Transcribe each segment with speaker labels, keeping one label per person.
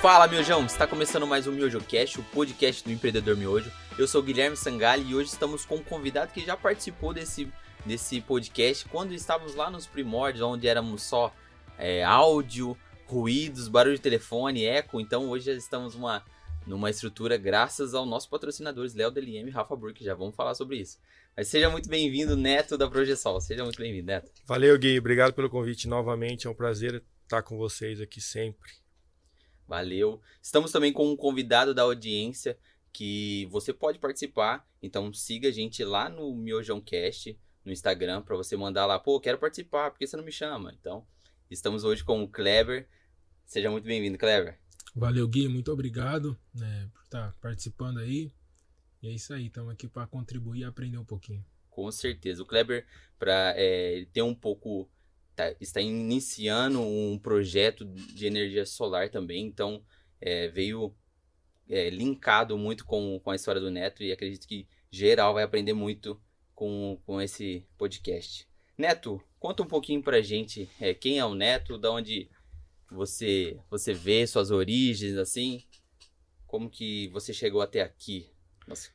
Speaker 1: Fala, Miojão! Está começando mais um MiojoCast, o podcast do empreendedor Miojo. Eu sou Guilherme Sangali e hoje estamos com um convidado que já participou desse, desse podcast quando estávamos lá nos primórdios, onde éramos só é, áudio, ruídos, barulho de telefone, eco. Então hoje já estamos numa, numa estrutura graças aos nossos patrocinadores, Léo DLM e Rafa Burke. Já vamos falar sobre isso. Mas seja muito bem-vindo, Neto da Projeção. Seja muito bem-vindo, Neto.
Speaker 2: Valeu, Gui. Obrigado pelo convite novamente. É um prazer estar com vocês aqui sempre.
Speaker 1: Valeu. Estamos também com um convidado da audiência que você pode participar. Então siga a gente lá no Miojão Cast, no Instagram, para você mandar lá, pô, quero participar, por que você não me chama? Então, estamos hoje com o Kleber. Seja muito bem-vindo, Kleber.
Speaker 3: Valeu, Gui, muito obrigado né, por estar participando aí. E é isso aí, estamos aqui para contribuir e aprender um pouquinho.
Speaker 1: Com certeza. O Kleber, para é, ter um pouco tá, está iniciando um projeto de energia solar também, então é, veio é, linkado muito com, com a história do Neto e acredito que geral vai aprender muito com, com esse podcast. Neto, conta um pouquinho pra gente é, quem é o Neto, da onde você você vê suas origens, assim, como que você chegou até aqui? Nossa.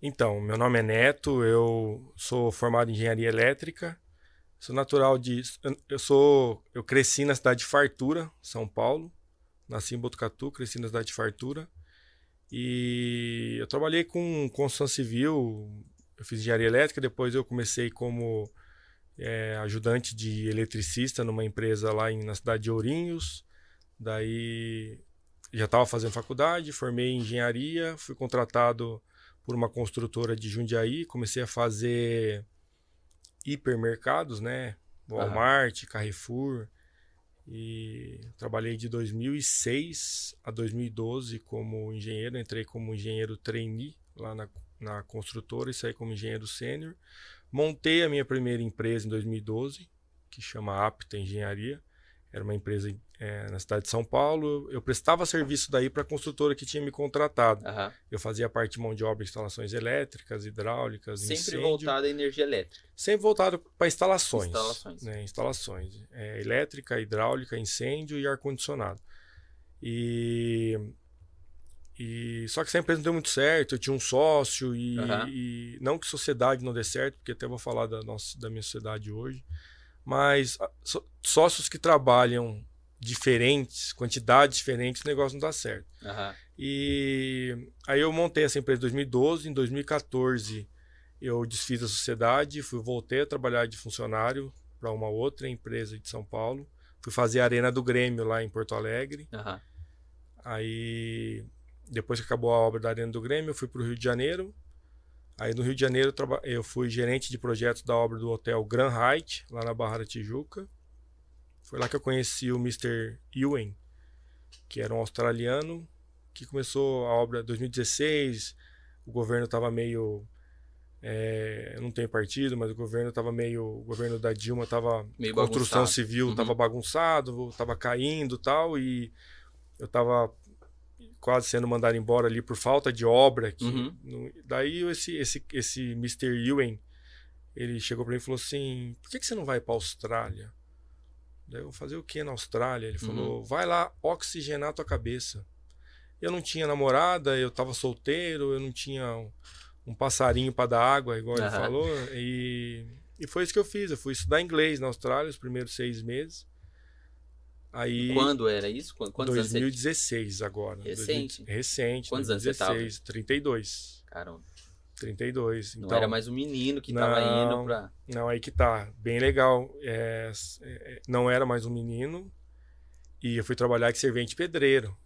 Speaker 2: Então, meu nome é Neto, eu sou formado em engenharia elétrica, Sou natural de. Eu sou. Eu cresci na cidade de Fartura, São Paulo. Nasci em Botucatu, cresci na cidade de Fartura. E eu trabalhei com construção civil. Eu fiz engenharia elétrica, depois eu comecei como é, ajudante de eletricista numa empresa lá em, na cidade de Ourinhos. Daí já estava fazendo faculdade, formei em engenharia, fui contratado por uma construtora de Jundiaí, comecei a fazer hipermercados, né? Walmart, uhum. Carrefour. E trabalhei de 2006 a 2012 como engenheiro. Entrei como engenheiro trainee lá na, na construtora e saí como engenheiro sênior. Montei a minha primeira empresa em 2012, que chama Apta Engenharia. Era uma empresa é, na cidade de São Paulo. Eu prestava serviço daí para a construtora que tinha me contratado. Uhum. Eu fazia parte de mão de obra, instalações elétricas, hidráulicas,
Speaker 1: Sempre
Speaker 2: incêndio.
Speaker 1: voltado à energia elétrica.
Speaker 2: Sempre voltado para instalações.
Speaker 1: Instalações.
Speaker 2: Né, instalações. É, elétrica, hidráulica, incêndio e ar-condicionado. E, e só que essa empresa não deu muito certo. Eu tinha um sócio e, uhum. e não que sociedade não dê certo, porque até vou falar da, nossa, da minha sociedade hoje mas sócios que trabalham diferentes, quantidades diferentes, o negócio não dá certo. Uhum. E aí eu montei essa empresa em 2012, em 2014 eu desfiz a sociedade, fui voltei a trabalhar de funcionário para uma outra empresa de São Paulo, fui fazer a arena do Grêmio lá em Porto Alegre. Uhum. Aí depois que acabou a obra da arena do Grêmio, eu fui para o Rio de Janeiro, Aí no Rio de Janeiro eu fui gerente de projetos da obra do hotel Grand Height, lá na Barra da Tijuca. Foi lá que eu conheci o Mr. Ewan, que era um australiano, que começou a obra em 2016. O governo estava meio. É, eu não tenho partido, mas o governo estava meio. O governo da Dilma estava. Construção bagunçado. civil estava uhum. bagunçado, estava caindo tal. E eu estava quase sendo mandado embora ali por falta de obra. Que, uhum. daí esse, esse, esse Mr. Ewan, ele chegou para mim e falou assim, por que, que você não vai para Austrália? Daí eu vou fazer o que na Austrália? Ele falou, uhum. vai lá oxigenar tua cabeça. Eu não tinha namorada, eu estava solteiro, eu não tinha um, um passarinho para dar água, igual uhum. ele falou. E, e foi isso que eu fiz. Eu fui estudar inglês na Austrália os primeiros seis meses. Aí,
Speaker 1: Quando era isso?
Speaker 2: Quantos 2016 agora.
Speaker 1: Recente?
Speaker 2: 2000, recente.
Speaker 1: Quantos
Speaker 2: 2016,
Speaker 1: anos você
Speaker 2: tava? 32.
Speaker 1: Caramba.
Speaker 2: 32.
Speaker 1: Não
Speaker 2: então,
Speaker 1: era mais um menino que estava indo pra...
Speaker 2: Não, aí que tá. Bem legal. É, é, não era mais um menino. E eu fui trabalhar de servente pedreiro.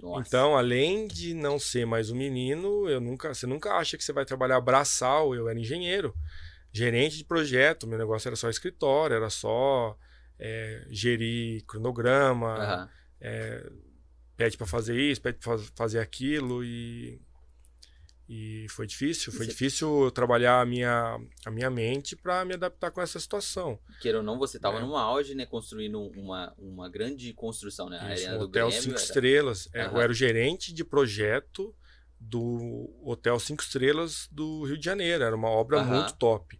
Speaker 2: Nossa. Então, além de não ser mais um menino, eu nunca, você nunca acha que você vai trabalhar braçal. Eu era engenheiro, gerente de projeto. Meu negócio era só escritório, era só é, gerir cronograma, uhum. é, pede para fazer isso, pede para fazer aquilo e e foi difícil, foi você... difícil trabalhar a minha, a minha mente para me adaptar com essa situação.
Speaker 1: Queira ou não, você estava é. numa auge, né, construindo uma, uma grande construção, né?
Speaker 2: Isso, um hotel cinco era... estrelas. Uhum. Eu era o gerente de projeto do Hotel Cinco Estrelas do Rio de Janeiro. Era uma obra uhum. muito top.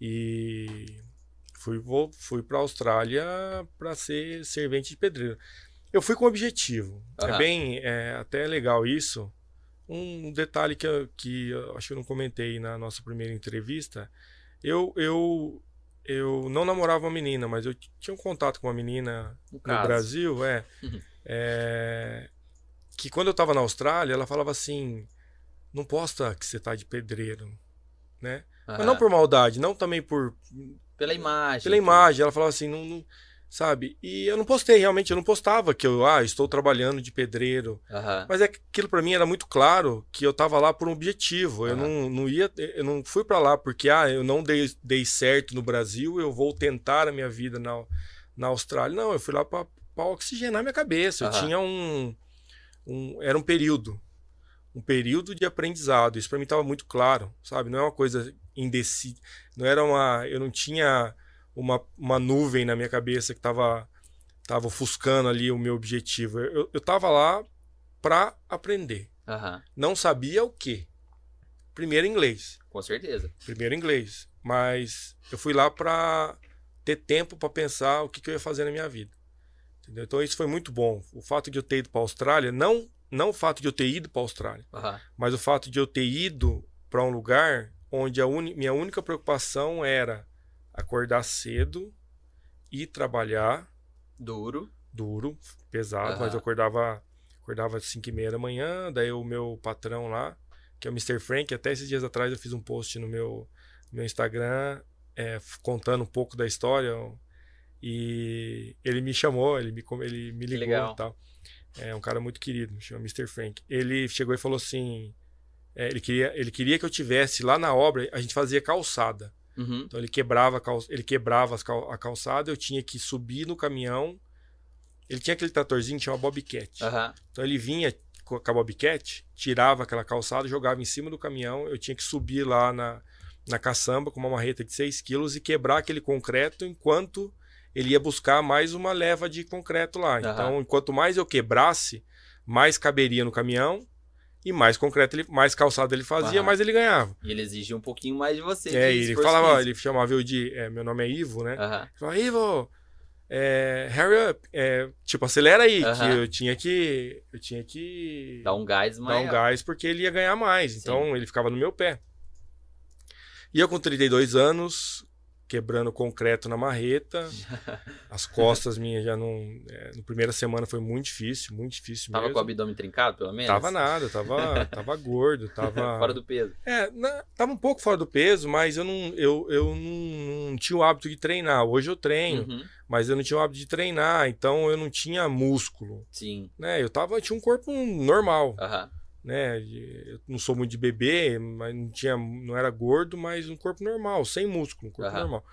Speaker 2: E fui, fui para a Austrália para ser servente de pedreiro. Eu fui com objetivo. Uhum. É bem, é, até legal isso. Um detalhe que, eu, que eu acho que eu não comentei na nossa primeira entrevista. Eu, eu, eu não namorava uma menina, mas eu tinha um contato com uma menina no, no Brasil, é, é, que quando eu estava na Austrália, ela falava assim, não posta que você tá de pedreiro, né? Mas não por maldade, não também por...
Speaker 1: Pela imagem.
Speaker 2: Pela imagem, ela falava assim, não, não sabe? E eu não postei, realmente, eu não postava que eu, ah, estou trabalhando de pedreiro. Uhum. Mas é aquilo para mim era muito claro que eu estava lá por um objetivo. Uhum. Eu não, não ia, eu não fui para lá porque, ah, eu não dei, dei certo no Brasil, eu vou tentar a minha vida na, na Austrália. Não, eu fui lá para oxigenar minha cabeça. Uhum. Eu tinha um, um, era um período, um período de aprendizado. Isso para mim estava muito claro, sabe? Não é uma coisa indecisa, não era uma, eu não tinha uma, uma nuvem na minha cabeça que estava tava ofuscando ali o meu objetivo. Eu, eu tava lá para aprender.
Speaker 1: Uhum.
Speaker 2: Não sabia o quê. Primeiro inglês.
Speaker 1: Com certeza.
Speaker 2: Primeiro inglês. Mas eu fui lá para ter tempo para pensar o que, que, eu ia fazer na minha vida. Entendeu? Então isso foi muito bom. O fato de eu ter ido para a Austrália, não, não o fato de eu ter ido para a Austrália,
Speaker 1: uhum.
Speaker 2: mas o fato de eu ter ido para um lugar onde a uni, minha única preocupação era acordar cedo e trabalhar.
Speaker 1: Duro.
Speaker 2: Duro, pesado, uhum. mas eu acordava acordava às 5 e meia da manhã, daí o meu patrão lá, que é o Mr. Frank, até esses dias atrás eu fiz um post no meu, no meu Instagram é, contando um pouco da história e ele me chamou, ele me, ele me ligou e tal. É um cara muito querido, chama Mr. Frank. Ele chegou e falou assim, é, ele, queria, ele queria que eu tivesse lá na obra, a gente fazia calçada.
Speaker 1: Uhum.
Speaker 2: Então ele quebrava, ele quebrava a calçada, eu tinha que subir no caminhão. Ele tinha aquele tratorzinho que chama Bobcat.
Speaker 1: Uhum.
Speaker 2: Então ele vinha com a Bobcat, tirava aquela calçada, jogava em cima do caminhão. Eu tinha que subir lá na, na caçamba com uma marreta de 6 quilos e quebrar aquele concreto enquanto ele ia buscar mais uma leva de concreto lá. Uhum. Então, enquanto mais eu quebrasse, mais caberia no caminhão e mais concreto, ele, mais calçado ele fazia, mais ele ganhava.
Speaker 1: E ele exigia um pouquinho mais de você.
Speaker 2: É, ele falava, físico. ele chamava eu de. É, meu nome é Ivo, né?
Speaker 1: Uhum. Ele
Speaker 2: falava, Ivo, é, hurry up. É, tipo, acelera aí, uhum. que eu tinha que. Eu tinha que.
Speaker 1: Dar um gás
Speaker 2: maior. Dar um gás porque ele ia ganhar mais. Então Sim. ele ficava no meu pé. E eu, com 32 anos, quebrando concreto na marreta. As costas minhas já não. É, na primeira semana foi muito difícil, muito difícil
Speaker 1: tava
Speaker 2: mesmo.
Speaker 1: Tava com o abdômen trincado, pelo menos?
Speaker 2: Tava nada, tava, tava gordo, tava.
Speaker 1: fora do peso.
Speaker 2: É, na, tava um pouco fora do peso, mas eu não, eu, eu não, não tinha o hábito de treinar. Hoje eu treino, uhum. mas eu não tinha o hábito de treinar, então eu não tinha músculo.
Speaker 1: Sim.
Speaker 2: Né? Eu tava, eu tinha um corpo normal.
Speaker 1: Aham.
Speaker 2: Uhum né? Eu não sou muito de bebê, mas não tinha, não era gordo, mas um corpo normal, sem músculo, um corpo uhum. normal.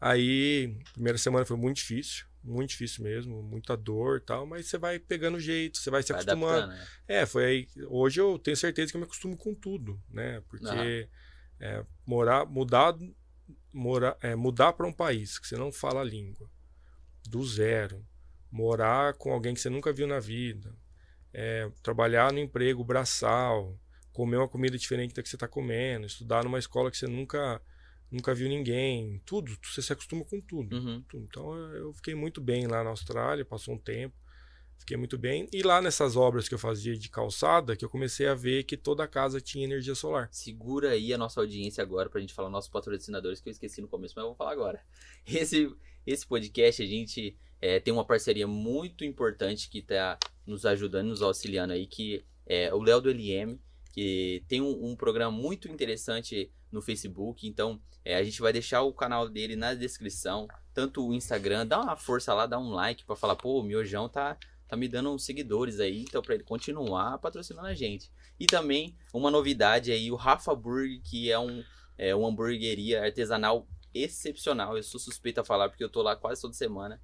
Speaker 2: Aí, primeira semana foi muito difícil, muito difícil mesmo, muita dor e tal, mas você vai pegando jeito, você vai se vai acostumando. Né? É, foi aí. Hoje eu tenho certeza que eu me acostumo com tudo, né? Porque uhum. é, morar, mudar, morar, é, mudar para um país que você não fala a língua, do zero, morar com alguém que você nunca viu na vida, é, trabalhar no emprego braçal, comer uma comida diferente da que você está comendo, estudar numa escola que você nunca nunca viu ninguém, tudo, você se acostuma com tudo.
Speaker 1: Uhum.
Speaker 2: Então eu fiquei muito bem lá na Austrália, passou um tempo, fiquei muito bem. E lá nessas obras que eu fazia de calçada, que eu comecei a ver que toda a casa tinha energia solar.
Speaker 1: Segura aí a nossa audiência agora pra gente falar nossos patrocinadores, que eu esqueci no começo, mas eu vou falar agora. Esse, esse podcast a gente é, tem uma parceria muito importante que está nos ajudando, nos auxiliando aí, que é o Léo do LM, que tem um, um, programa muito interessante no Facebook. Então, é, a gente vai deixar o canal dele na descrição, tanto o Instagram, dá uma força lá, dá um like para falar, pô, o Miojão tá, tá me dando uns seguidores aí, então para ele continuar patrocinando a gente. E também uma novidade aí, o Rafa Burger, que é um é uma hamburgueria artesanal excepcional. Eu sou suspeito a falar porque eu tô lá quase toda semana.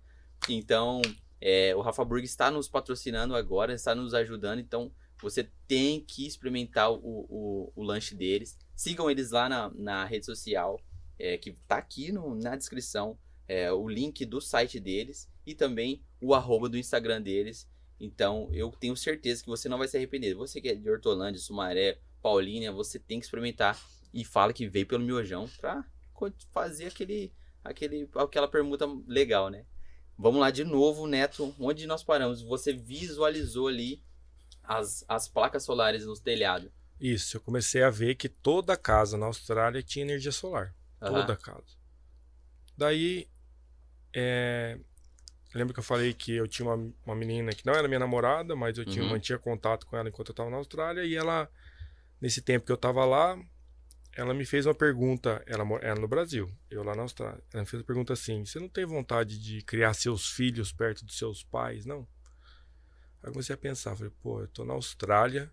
Speaker 1: Então, é, o Rafa Burg está nos patrocinando agora, está nos ajudando. Então, você tem que experimentar o, o, o lanche deles. Sigam eles lá na, na rede social, é, que está aqui no, na descrição, é, o link do site deles e também o arroba do Instagram deles. Então, eu tenho certeza que você não vai se arrepender. Você que é de Hortolândia, Sumaré, Paulínia, você tem que experimentar e fala que veio pelo miojão para fazer aquele, aquele, aquela permuta legal, né? Vamos lá de novo, Neto, onde nós paramos? Você visualizou ali as, as placas solares nos telhados.
Speaker 2: Isso, eu comecei a ver que toda casa na Austrália tinha energia solar. Uhum. Toda casa. Daí, é, lembro que eu falei que eu tinha uma, uma menina que não era minha namorada, mas eu tinha, uhum. mantinha contato com ela enquanto eu estava na Austrália. E ela, nesse tempo que eu estava lá, ela me fez uma pergunta. Ela era no Brasil, eu lá na Austrália. Ela me fez uma pergunta assim: Você não tem vontade de criar seus filhos perto dos seus pais, não? Aí eu comecei a pensar: falei, pô, eu tô na Austrália.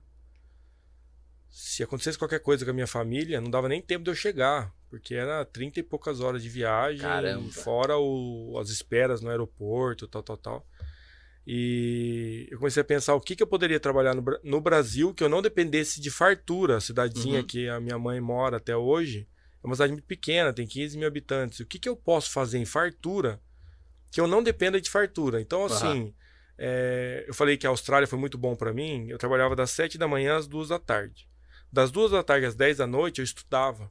Speaker 2: Se acontecesse qualquer coisa com a minha família, não dava nem tempo de eu chegar, porque era 30 e poucas horas de viagem,
Speaker 1: Caramba.
Speaker 2: fora o, as esperas no aeroporto, tal, tal, tal. E eu comecei a pensar o que, que eu poderia trabalhar no, no Brasil que eu não dependesse de fartura. A cidadezinha uhum. que a minha mãe mora até hoje é uma cidade muito pequena, tem 15 mil habitantes. O que, que eu posso fazer em fartura que eu não dependa de fartura? Então, assim, uhum. é, eu falei que a Austrália foi muito bom para mim. Eu trabalhava das 7 da manhã às 2 da tarde. Das 2 da tarde às 10 da noite eu estudava.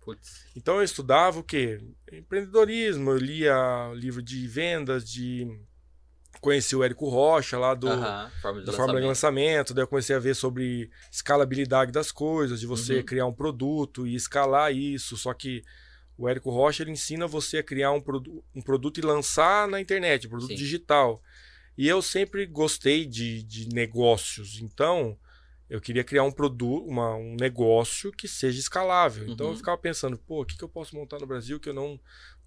Speaker 2: Putz. Então eu estudava o quê? Empreendedorismo, eu lia livro de vendas, de conheci o Érico Rocha lá do,
Speaker 1: forma
Speaker 2: da Fórmula de Lançamento, daí eu comecei a ver sobre escalabilidade das coisas, de você uhum. criar um produto e escalar isso, só que o Érico Rocha ele ensina você a criar um, produ um produto e lançar na internet, um produto Sim. digital. E eu sempre gostei de, de negócios, então eu queria criar um produto, um negócio que seja escalável. Então eu uhum. ficava pensando, pô, o que, que eu posso montar no Brasil que eu não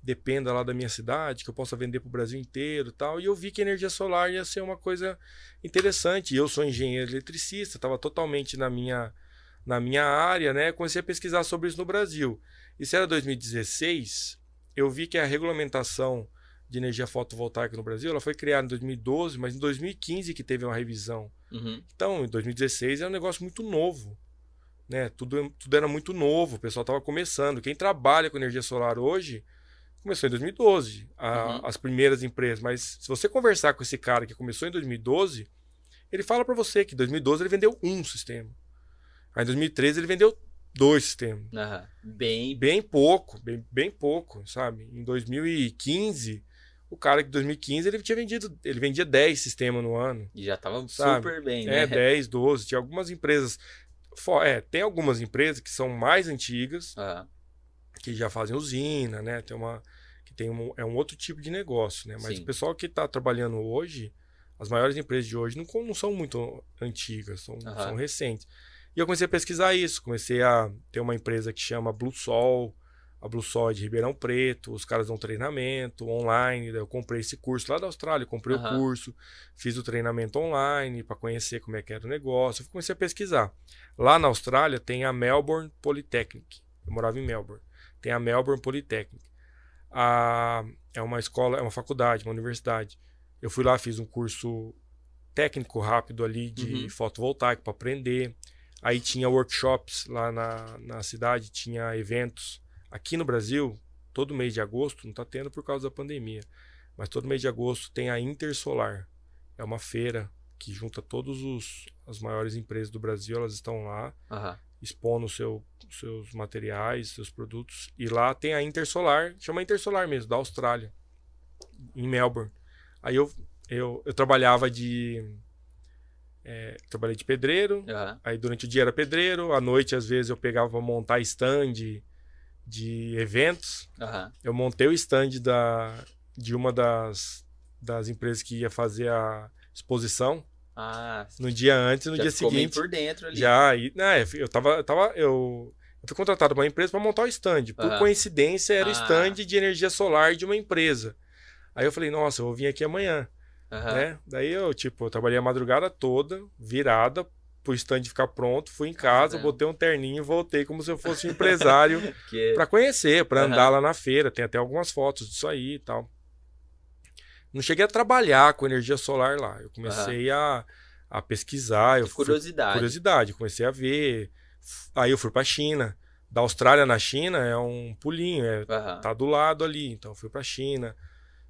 Speaker 2: dependa lá da minha cidade, que eu possa vender para o Brasil inteiro tal. E eu vi que energia solar ia ser uma coisa interessante. Eu sou engenheiro eletricista, estava totalmente na minha, na minha área, né? Comecei a pesquisar sobre isso no Brasil. Isso era 2016. Eu vi que a regulamentação de energia fotovoltaica no Brasil ela foi criada em 2012, mas em 2015 que teve uma revisão. Uhum. Então, em 2016 é um negócio muito novo. Né? Tudo, tudo era muito novo, o pessoal estava começando. Quem trabalha com energia solar hoje Começou em 2012, a, uhum. as primeiras empresas. Mas se você conversar com esse cara que começou em 2012, ele fala para você que em 2012 ele vendeu um sistema. Aí em 2013 ele vendeu dois sistemas.
Speaker 1: Uhum. Bem...
Speaker 2: bem pouco, bem, bem pouco, sabe? Em 2015, o cara que em 2015 ele tinha vendido, ele vendia 10 sistemas no ano.
Speaker 1: E já tava sabe? super bem, né?
Speaker 2: É, 10, 12. Tinha algumas empresas. É, tem algumas empresas que são mais antigas. Uhum que já fazem usina, né? Tem uma que tem um, é um outro tipo de negócio, né? Mas Sim. o pessoal que está trabalhando hoje, as maiores empresas de hoje não, não são muito antigas, são, uhum. são recentes. E eu comecei a pesquisar isso, comecei a ter uma empresa que chama Blue Sol, a Blue Sol é de Ribeirão Preto, os caras dão treinamento online, eu comprei esse curso lá da Austrália, comprei uhum. o curso, fiz o treinamento online para conhecer como é que era o negócio, eu comecei a pesquisar. Lá na Austrália tem a Melbourne Polytechnic, eu morava em Melbourne tem a Melbourne Polytechnic. A, é uma escola, é uma faculdade, uma universidade. Eu fui lá, fiz um curso técnico rápido ali de uhum. fotovoltaico para aprender. Aí tinha workshops lá na, na cidade, tinha eventos. Aqui no Brasil, todo mês de agosto, não está tendo por causa da pandemia, mas todo mês de agosto tem a Intersolar. É uma feira que junta todas as maiores empresas do Brasil, elas estão lá. Uhum expondo seu, seus materiais, seus produtos. E lá tem a Intersolar, chama Intersolar mesmo, da Austrália, em Melbourne. Aí eu, eu, eu trabalhava de. É, trabalhei de pedreiro, uhum. aí durante o dia era pedreiro, à noite às vezes eu pegava para montar stand de eventos. Uhum. Eu montei o stand da, de uma das, das empresas que ia fazer a exposição.
Speaker 1: Ah,
Speaker 2: no dia antes, no dia seguinte.
Speaker 1: por dentro ali.
Speaker 2: Já, e, né, eu tava, eu tava, eu, eu fui contratado por uma empresa para montar o stand. Por coincidência, era o ah. stand de energia solar de uma empresa. Aí eu falei, nossa, eu vou vir aqui amanhã. Né? Daí eu, tipo, eu trabalhei a madrugada toda, virada, pro stand ficar pronto, fui em casa, botei um terninho e voltei como se eu fosse um empresário que... para conhecer, para andar lá na feira. Tem até algumas fotos disso aí e tal. Não cheguei a trabalhar com energia solar lá. Eu comecei a, a pesquisar. Eu
Speaker 1: curiosidade.
Speaker 2: Fui, curiosidade. Comecei a ver. Aí eu fui para a China. Da Austrália na China é um pulinho, é, uhum. tá do lado ali. Então eu fui para a China.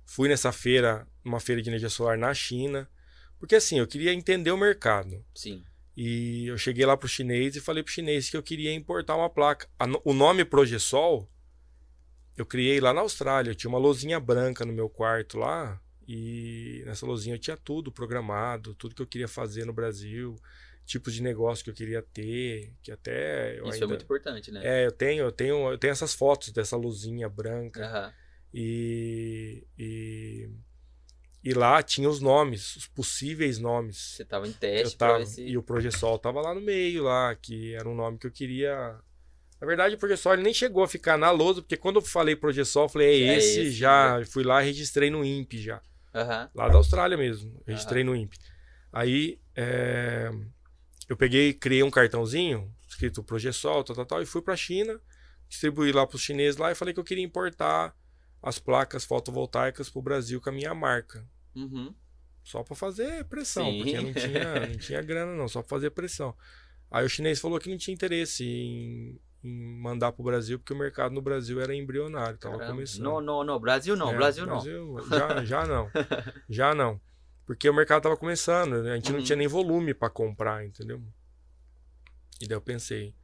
Speaker 2: Fui nessa feira, uma feira de energia solar na China. Porque assim, eu queria entender o mercado.
Speaker 1: Sim.
Speaker 2: E eu cheguei lá pro chinês e falei pro chinês que eu queria importar uma placa. O nome Progesol eu criei lá na Austrália. Eu tinha uma luzinha branca no meu quarto lá E nessa lozinha eu tinha tudo programado, tudo que eu queria fazer no Brasil, tipos de negócio que eu queria ter, que até
Speaker 1: Isso
Speaker 2: ainda...
Speaker 1: é muito importante, né?
Speaker 2: É, eu tenho, eu tenho, eu tenho essas fotos dessa luzinha branca.
Speaker 1: Aham.
Speaker 2: E, e, e lá tinha os nomes, os possíveis nomes.
Speaker 1: Você tava em
Speaker 2: Eu
Speaker 1: teste
Speaker 2: tava,
Speaker 1: ver se...
Speaker 2: E o Progesol tava lá no meio, lá, que era um nome que eu queria. Na verdade, o Progesol ele nem chegou a ficar na lousa, porque quando eu falei Progesol, eu falei, é,
Speaker 1: É
Speaker 2: esse,
Speaker 1: esse,
Speaker 2: já. Fui lá e registrei no INPE já.
Speaker 1: Aham.
Speaker 2: Lá da Austrália mesmo. Registrei no INPE. Aí é, eu peguei, criei um cartãozinho, escrito Progesol, tal, tal, tal, e fui pra China, distribuí lá pros chineses lá e falei que eu queria importar as placas fotovoltaicas pro Brasil com a minha marca.
Speaker 1: Uhum.
Speaker 2: Só pra fazer pressão,
Speaker 1: Sim.
Speaker 2: porque não tinha, não tinha grana não, só pra fazer pressão. Aí o chinês falou que não tinha interesse em, em mandar pro Brasil, porque o mercado no Brasil era embrionário, tava
Speaker 1: Caramba.
Speaker 2: começando.
Speaker 1: Não, não, não. Brasil não,
Speaker 2: É,
Speaker 1: Brasil não.
Speaker 2: Já, já não. já não. Porque o mercado tava começando, né? a gente não
Speaker 1: Uhum.
Speaker 2: tinha nem volume para comprar, entendeu? E daí eu pensei,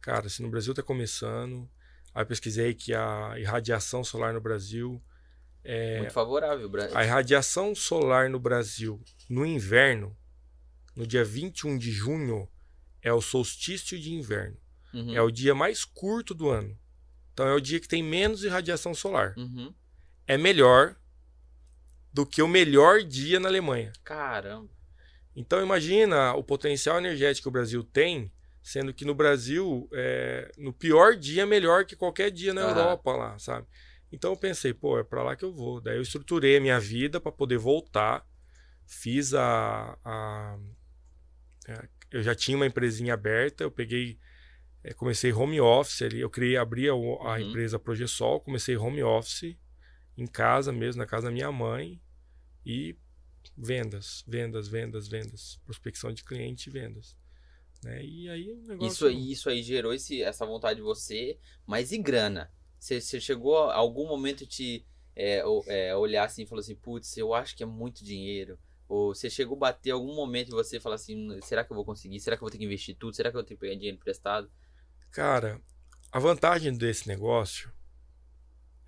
Speaker 2: cara, se no Brasil tá começando, aí eu pesquisei que a irradiação solar no Brasil, é,
Speaker 1: Muito favorável, Brasil.
Speaker 2: a irradiação solar no Brasil no inverno, no dia 21 de junho, é o solstício de inverno.
Speaker 1: Uhum.
Speaker 2: É o dia mais curto do ano. Então é o dia que tem menos irradiação solar.
Speaker 1: Uhum.
Speaker 2: É melhor do que o melhor dia na Alemanha.
Speaker 1: Caramba.
Speaker 2: Então imagina o potencial energético que o Brasil tem, sendo que no Brasil, é, no pior dia, é melhor que qualquer dia na. Europa lá, sabe? Então eu pensei, pô, é pra lá que eu vou. Daí eu estruturei a minha vida para poder voltar. Fiz a, a- é, eu já tinha uma empresinha aberta, eu peguei é, comecei home office ali, eu criei, abri a, a
Speaker 1: Uhum.
Speaker 2: empresa Progesol, comecei home office em casa mesmo, na casa da minha mãe e vendas, vendas, vendas, vendas, prospecção de cliente e vendas. Né? E aí o negócio
Speaker 1: Isso aí, isso aí gerou esse, essa vontade de você, mas e grana? Você, você chegou a algum momento te é, é, olhar assim e falou assim, putz, eu acho que é muito dinheiro. Ou você chegou a bater algum momento e você falar assim, será que eu vou conseguir? Será que eu vou ter que investir tudo? Será que eu vou ter que pegar dinheiro emprestado?
Speaker 2: Cara, a vantagem desse negócio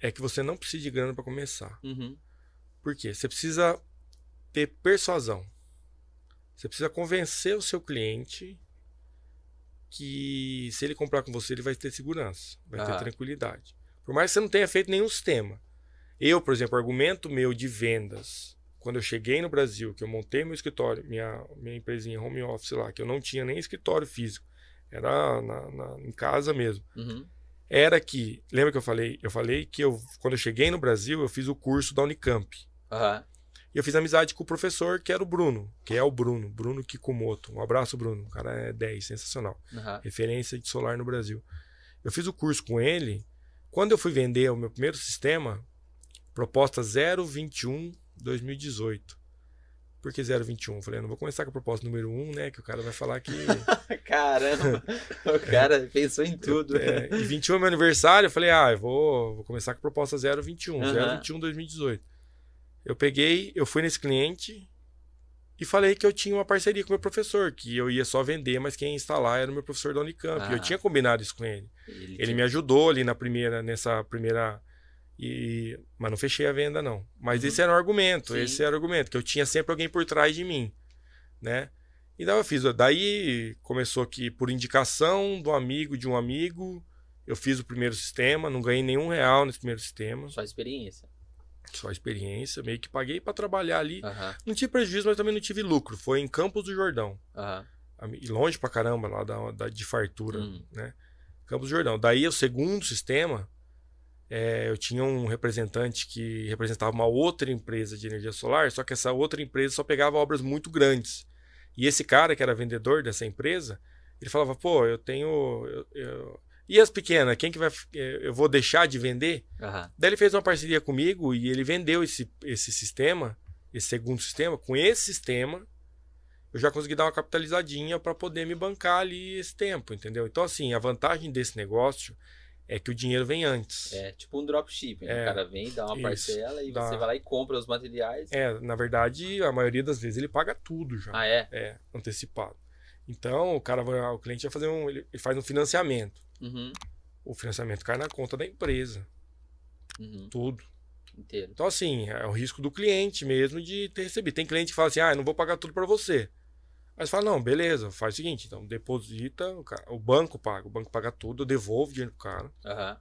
Speaker 2: é que você não precisa de grana para começar.
Speaker 1: Uhum.
Speaker 2: Por quê? Você precisa ter persuasão. Você precisa convencer o seu cliente que se ele comprar com você, ele vai ter segurança, vai
Speaker 1: Aham.
Speaker 2: ter tranquilidade. Por mais que você não tenha feito nenhum sistema. Eu, por exemplo, argumento meu de vendas, quando eu cheguei no Brasil, que eu montei meu escritório, minha, minha empresinha home office lá, que eu não tinha nem escritório físico, era na- na- em casa mesmo
Speaker 1: Uhum.
Speaker 2: era que, lembra que eu falei? Eu falei que eu, quando eu cheguei no Brasil, eu fiz o curso da Unicamp.
Speaker 1: Aham.
Speaker 2: E eu fiz amizade com o professor, que era o Bruno, que é o Bruno, Bruno Kikumoto. Um abraço, Bruno. O cara é 10, sensacional.
Speaker 1: Aham.
Speaker 2: Referência de solar no Brasil. Eu fiz o curso com ele. Quando eu fui vender o meu primeiro sistema, proposta 021 2018. Por que 021? Falei, eu não vou começar com a proposta número 1, né? Que o cara vai falar que.
Speaker 1: Caramba, o cara pensou em tudo.
Speaker 2: É, e 21 é meu aniversário, eu falei, ah, eu vou, vou começar com a proposta 021,
Speaker 1: Aham.
Speaker 2: 021 2018. Eu peguei, eu fui nesse cliente e falei que eu tinha uma parceria com o meu professor, que eu ia só vender, mas quem ia instalar era o meu professor da Unicamp. E eu
Speaker 1: Ah.
Speaker 2: tinha combinado isso com ele.
Speaker 1: Ele,
Speaker 2: Ele me ajudou ali na primeira, nessa primeira. E, mas não fechei a venda, não. Mas
Speaker 1: Uhum.
Speaker 2: esse era o argumento,
Speaker 1: Sim.
Speaker 2: esse era o argumento, que eu tinha sempre alguém por trás de mim, né? E daí eu fiz. Daí começou que, por indicação do amigo de um amigo, eu fiz o primeiro sistema, não ganhei nenhum real nesse primeiro sistema,
Speaker 1: Só experiência.
Speaker 2: só experiência, meio que paguei para trabalhar ali.
Speaker 1: Aham.
Speaker 2: Não tive prejuízo, mas também não tive lucro. Foi em Campos do Jordão, e longe pra caramba lá da, da- de fartura.
Speaker 1: Hum.
Speaker 2: Campos do Jordão. Daí o segundo sistema, é, eu tinha um representante que representava uma outra empresa de energia solar, só que essa outra empresa só pegava obras muito grandes. E esse cara que era vendedor dessa empresa, ele falava, pô, eu tenho. eu- eu- E as pequenas, quem que vai. eh, Eu vou deixar de vender?
Speaker 1: Aham.
Speaker 2: Daí ele fez uma parceria comigo e ele vendeu esse, esse sistema, esse segundo sistema. Com esse sistema, eu já consegui dar uma capitalizadinha para poder me bancar ali esse tempo, entendeu? Então, assim, a vantagem desse negócio é que o dinheiro vem antes.
Speaker 1: É tipo um dropshipping.
Speaker 2: É,
Speaker 1: o cara vem, dá uma
Speaker 2: isso,
Speaker 1: parcela e
Speaker 2: dá.
Speaker 1: você vai lá e compra os materiais.
Speaker 2: É, na verdade, a maioria das vezes ele paga tudo já.
Speaker 1: Ah, é?
Speaker 2: É, antecipado. Então, o cara vai, o cliente vai fazer um. Ele ele faz um financiamento.
Speaker 1: Uhum.
Speaker 2: O financiamento cai na conta da empresa.
Speaker 1: Uhum.
Speaker 2: Tudo.
Speaker 1: inteiro.
Speaker 2: Então, assim, é o risco do cliente mesmo de ter recebido. Tem cliente que fala assim, ah, eu não vou pagar tudo para você. Aí você fala, não, beleza, faz o seguinte, então deposita, o, cara, o banco paga, o banco paga tudo, eu devolvo o dinheiro pro cara.
Speaker 1: Uhum.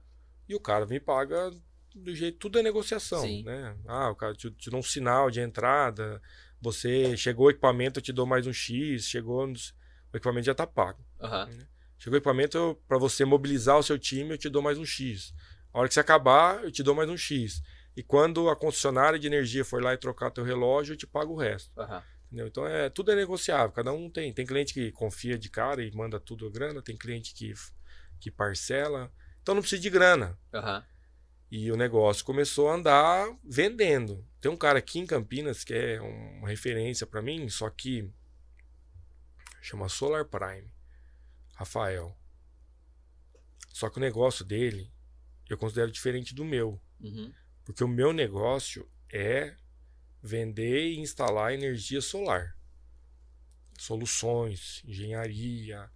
Speaker 2: E o cara vem e paga do jeito, tudo é negociação, Sim. né? Ah, o cara te, te dá um sinal de entrada, você chegou o equipamento, eu te dou mais um X, chegou, o equipamento já tá pago.
Speaker 1: Uhum. Né?
Speaker 2: Chegou o equipamento para você mobilizar o seu time, eu te dou mais um X. A hora que você acabar, eu te dou mais um X. E quando a concessionária de energia for lá e trocar teu relógio, eu te pago o resto.
Speaker 1: Uhum.
Speaker 2: Entendeu? Então é, tudo é negociável, cada um tem. Tem cliente que confia de cara e manda tudo a grana, tem cliente que, que parcela. Então não precisa de grana.
Speaker 1: Uhum.
Speaker 2: E o negócio começou a andar vendendo. Tem um cara aqui em Campinas que é uma referência para mim, só que chama Solar Prime, Rafael. Só que o negócio dele eu considero diferente do meu.
Speaker 1: Uhum.
Speaker 2: Porque o meu negócio é vender e instalar energia solar. Soluções, engenharia,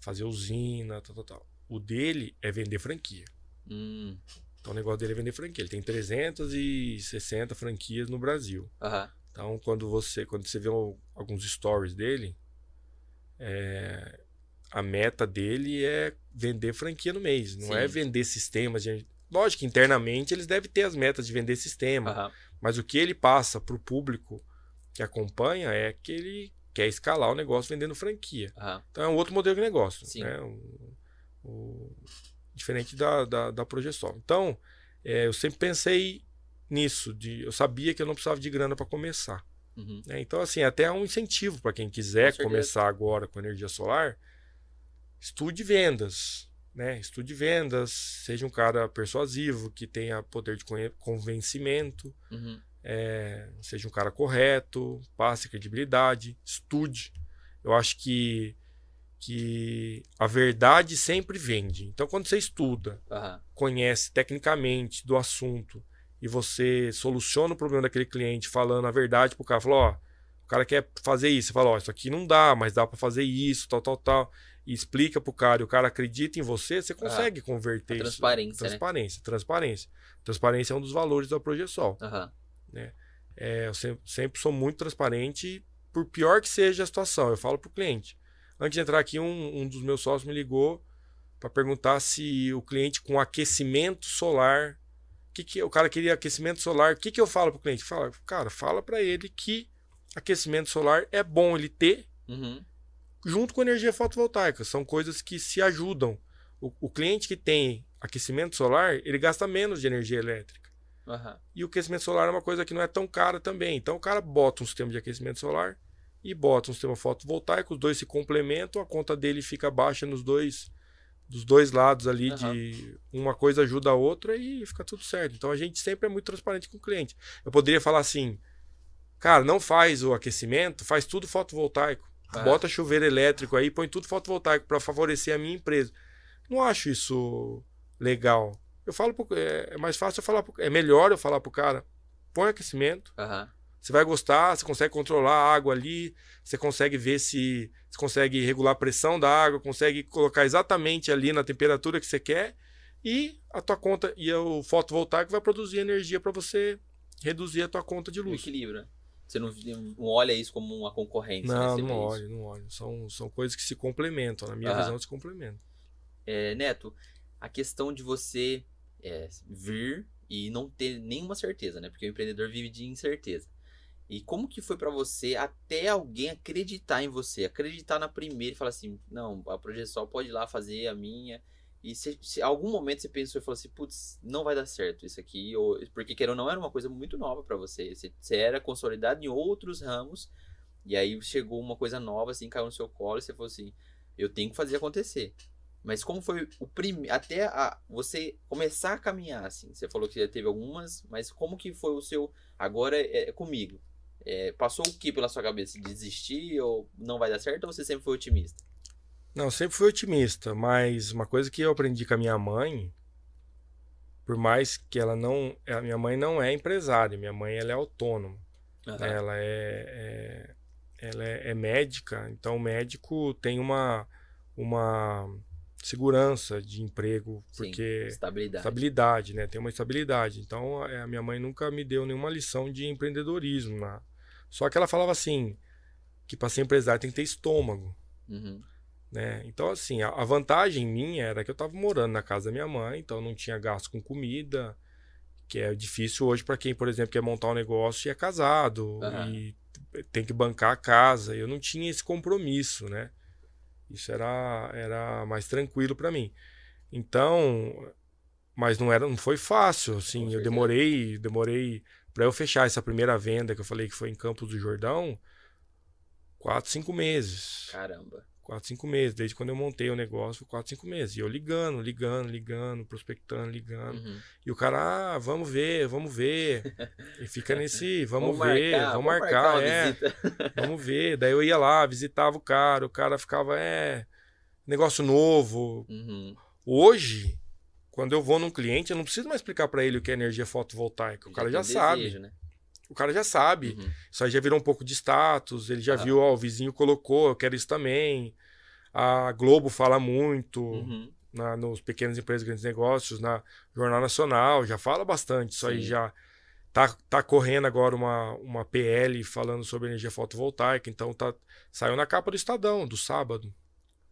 Speaker 2: fazer usina, tal, tal, tal. O dele é vender franquia.
Speaker 1: Hum.
Speaker 2: Então o negócio dele é vender franquia. Ele tem 360 franquias no Brasil.
Speaker 1: Uhum.
Speaker 2: Então quando você quando você vê alguns stories dele, é, a meta dele é vender franquia no mês, não é Sim. é vender sistemas. De... Lógico que internamente eles devem ter as metas de vender sistema,
Speaker 1: uhum.
Speaker 2: Mas o que ele passa para o público que acompanha é que ele quer escalar o negócio vendendo franquia.
Speaker 1: Uhum.
Speaker 2: Então é um outro modelo de negócio.
Speaker 1: Sim.
Speaker 2: Né? O, o, diferente da, da, da projeção. Então, é, eu sempre pensei nisso. De, eu sabia que eu não precisava de grana para começar.
Speaker 1: Uhum.
Speaker 2: Né? Então, assim, até é um incentivo para quem quiser começar agora com energia solar estude vendas, né? Estude vendas, seja um cara persuasivo, que tenha poder de convencimento,
Speaker 1: uhum.
Speaker 2: é, seja um cara correto, passe credibilidade, estude. Eu acho que que a verdade sempre vende. Então, quando você estuda,
Speaker 1: uhum.
Speaker 2: conhece tecnicamente do assunto e você soluciona o problema daquele cliente falando a verdade pro cara, falou, ó, o cara quer fazer isso, você fala, ó, isso aqui não dá, mas dá para fazer isso, tal, tal, tal e explica pro cara e o cara acredita em você, você consegue ah, converter
Speaker 1: isso. Transparência.
Speaker 2: Transparência, né? transparência. Transparência é um dos valores da Projeção.
Speaker 1: Uhum.
Speaker 2: Né? É, eu sempre, sempre, sou muito transparente, por pior que seja a situação. Eu falo pro cliente. Antes de entrar aqui, um, um dos meus sócios me ligou para perguntar se o cliente com aquecimento solar. Que que, o cara queria aquecimento solar. O que, que eu falo pro cliente? Fala, cara, fala para ele que aquecimento solar é bom ele ter.
Speaker 1: Uhum
Speaker 2: junto com energia fotovoltaica. São coisas que se ajudam. O, o cliente que tem aquecimento solar, ele gasta menos de energia elétrica.
Speaker 1: Uhum.
Speaker 2: E o aquecimento solar é uma coisa que não é tão cara também. Então o cara bota um sistema de aquecimento solar e bota um sistema fotovoltaico, os dois se complementam, a conta dele fica baixa nos dois dos dois lados ali uhum. de uma coisa ajuda a outra e fica tudo certo. Então a gente sempre é muito transparente com o cliente. Eu poderia falar assim, cara, não faz o aquecimento, faz tudo fotovoltaico. É. Bota chuveiro elétrico aí, põe tudo fotovoltaico para favorecer a minha empresa. Não acho isso legal. Eu falo pro, é, é, mais fácil eu falar pro, é melhor eu falar pro cara, põe aquecimento.
Speaker 1: Uhum.
Speaker 2: Você vai gostar, você consegue controlar a água ali, você consegue ver se você consegue regular a pressão da água, consegue colocar exatamente ali na temperatura que você quer e a tua conta e o fotovoltaico vai produzir energia para você reduzir a tua conta de luz.
Speaker 1: Equilíbrio. Você não, não olha isso como uma concorrência.
Speaker 2: Não, né? não olho, não olho. São, são coisas que se complementam. Na minha visão, se complementam.
Speaker 1: É, Neto, a questão de você é, vir e não ter nenhuma certeza, né? Porque o empreendedor vive de incerteza. E como que foi para você até alguém acreditar em você, acreditar na primeira e falar assim, não, a projeção pode ir lá fazer a minha e se, se algum momento você pensou e falou assim, putz, não vai dar certo isso aqui, ou, porque querendo não era uma coisa muito nova para você. você. Você era consolidado em outros ramos, e aí chegou uma coisa nova, assim, caiu no seu colo, e você falou assim, eu tenho que fazer acontecer. Mas como foi o primeiro, até a, você começar a caminhar, assim, você falou que já teve algumas, mas como que foi o seu, agora é, é comigo? É, passou o que pela sua cabeça? Desistir ou não vai dar certo, ou você sempre foi otimista?
Speaker 2: Não, sempre fui otimista, mas uma coisa que eu aprendi com a minha mãe, por mais que ela não, a minha mãe não é empresária, minha mãe ela é autônoma, uhum. ela é, é, ela é, é, médica, então o médico tem uma uma segurança de emprego,
Speaker 1: Sim,
Speaker 2: porque
Speaker 1: estabilidade.
Speaker 2: estabilidade, né? Tem uma estabilidade. Então a minha mãe nunca me deu nenhuma lição de empreendedorismo, né? Só que ela falava assim que para ser empresário tem que ter estômago,
Speaker 1: Uhum.
Speaker 2: Né? Então assim, a, a vantagem minha era que eu estava morando na casa da minha mãe, então eu não tinha gasto com comida, que é difícil hoje para quem, por exemplo, quer montar um negócio e é casado
Speaker 1: Aham.
Speaker 2: e tem que bancar a casa. Eu não tinha esse compromisso, né? Isso era, era mais tranquilo para mim. Então, mas não era, não foi fácil, assim. Eu demorei, demorei para eu fechar essa primeira venda que eu falei que foi em Campos do Jordão, quatro, cinco meses.
Speaker 1: Caramba.
Speaker 2: Quatro, cinco meses. Desde quando eu montei o negócio, quatro, cinco meses. E eu ligando, ligando, ligando, prospectando, ligando.
Speaker 1: Uhum.
Speaker 2: E o cara, ah, vamos ver, vamos ver. E fica nesse, vamos,
Speaker 1: Vamos
Speaker 2: ver,
Speaker 1: marcar,
Speaker 2: vamos marcar,
Speaker 1: marcar
Speaker 2: é, vamos ver. Daí eu ia lá, visitava o cara, o cara ficava, é, negócio novo.
Speaker 1: Uhum.
Speaker 2: Hoje, quando eu vou num cliente, eu não preciso mais explicar para ele o que é energia fotovoltaica. O cara já sabe.
Speaker 1: desejo, né?
Speaker 2: O cara já sabe.
Speaker 1: Uhum.
Speaker 2: Isso aí já virou um pouco de status. Ele já
Speaker 1: Ah.
Speaker 2: viu, ó, o vizinho colocou, eu quero isso também. A Globo fala muito
Speaker 1: Uhum.
Speaker 2: na, nos pequenas empresas, grandes negócios, na Jornal Nacional, já fala bastante. Isso aí
Speaker 1: Sim.
Speaker 2: já tá, tá correndo agora uma, uma PL falando sobre energia fotovoltaica, então tá, saiu na capa do Estadão, do sábado.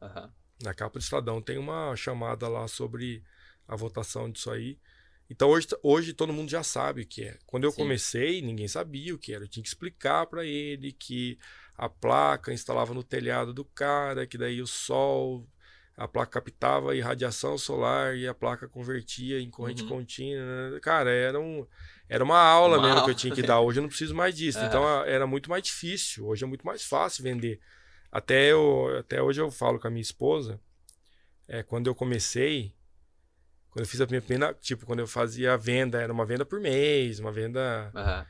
Speaker 1: Aham.
Speaker 2: Na capa do Estadão tem uma chamada lá sobre a votação disso aí. Então hoje, hoje todo mundo já sabe o que é. Quando eu
Speaker 1: Sim.
Speaker 2: comecei, ninguém sabia o que era. Eu tinha que explicar para ele que a placa instalava no telhado do cara, que daí o sol, a placa captava a irradiação solar e a placa convertia em corrente
Speaker 1: Uhum.
Speaker 2: contínua. né? Cara, era, um, era uma aula
Speaker 1: Uma
Speaker 2: mesmo que
Speaker 1: aula.
Speaker 2: eu tinha que dar. Hoje eu não preciso mais disso. Então a- era muito mais difícil. Hoje é muito mais fácil vender. Até, eu, até hoje eu falo com a minha esposa, é, quando eu comecei, quando eu fiz a minha primeira, tipo, quando eu fazia a venda, era uma venda por mês, uma venda.
Speaker 1: Aham.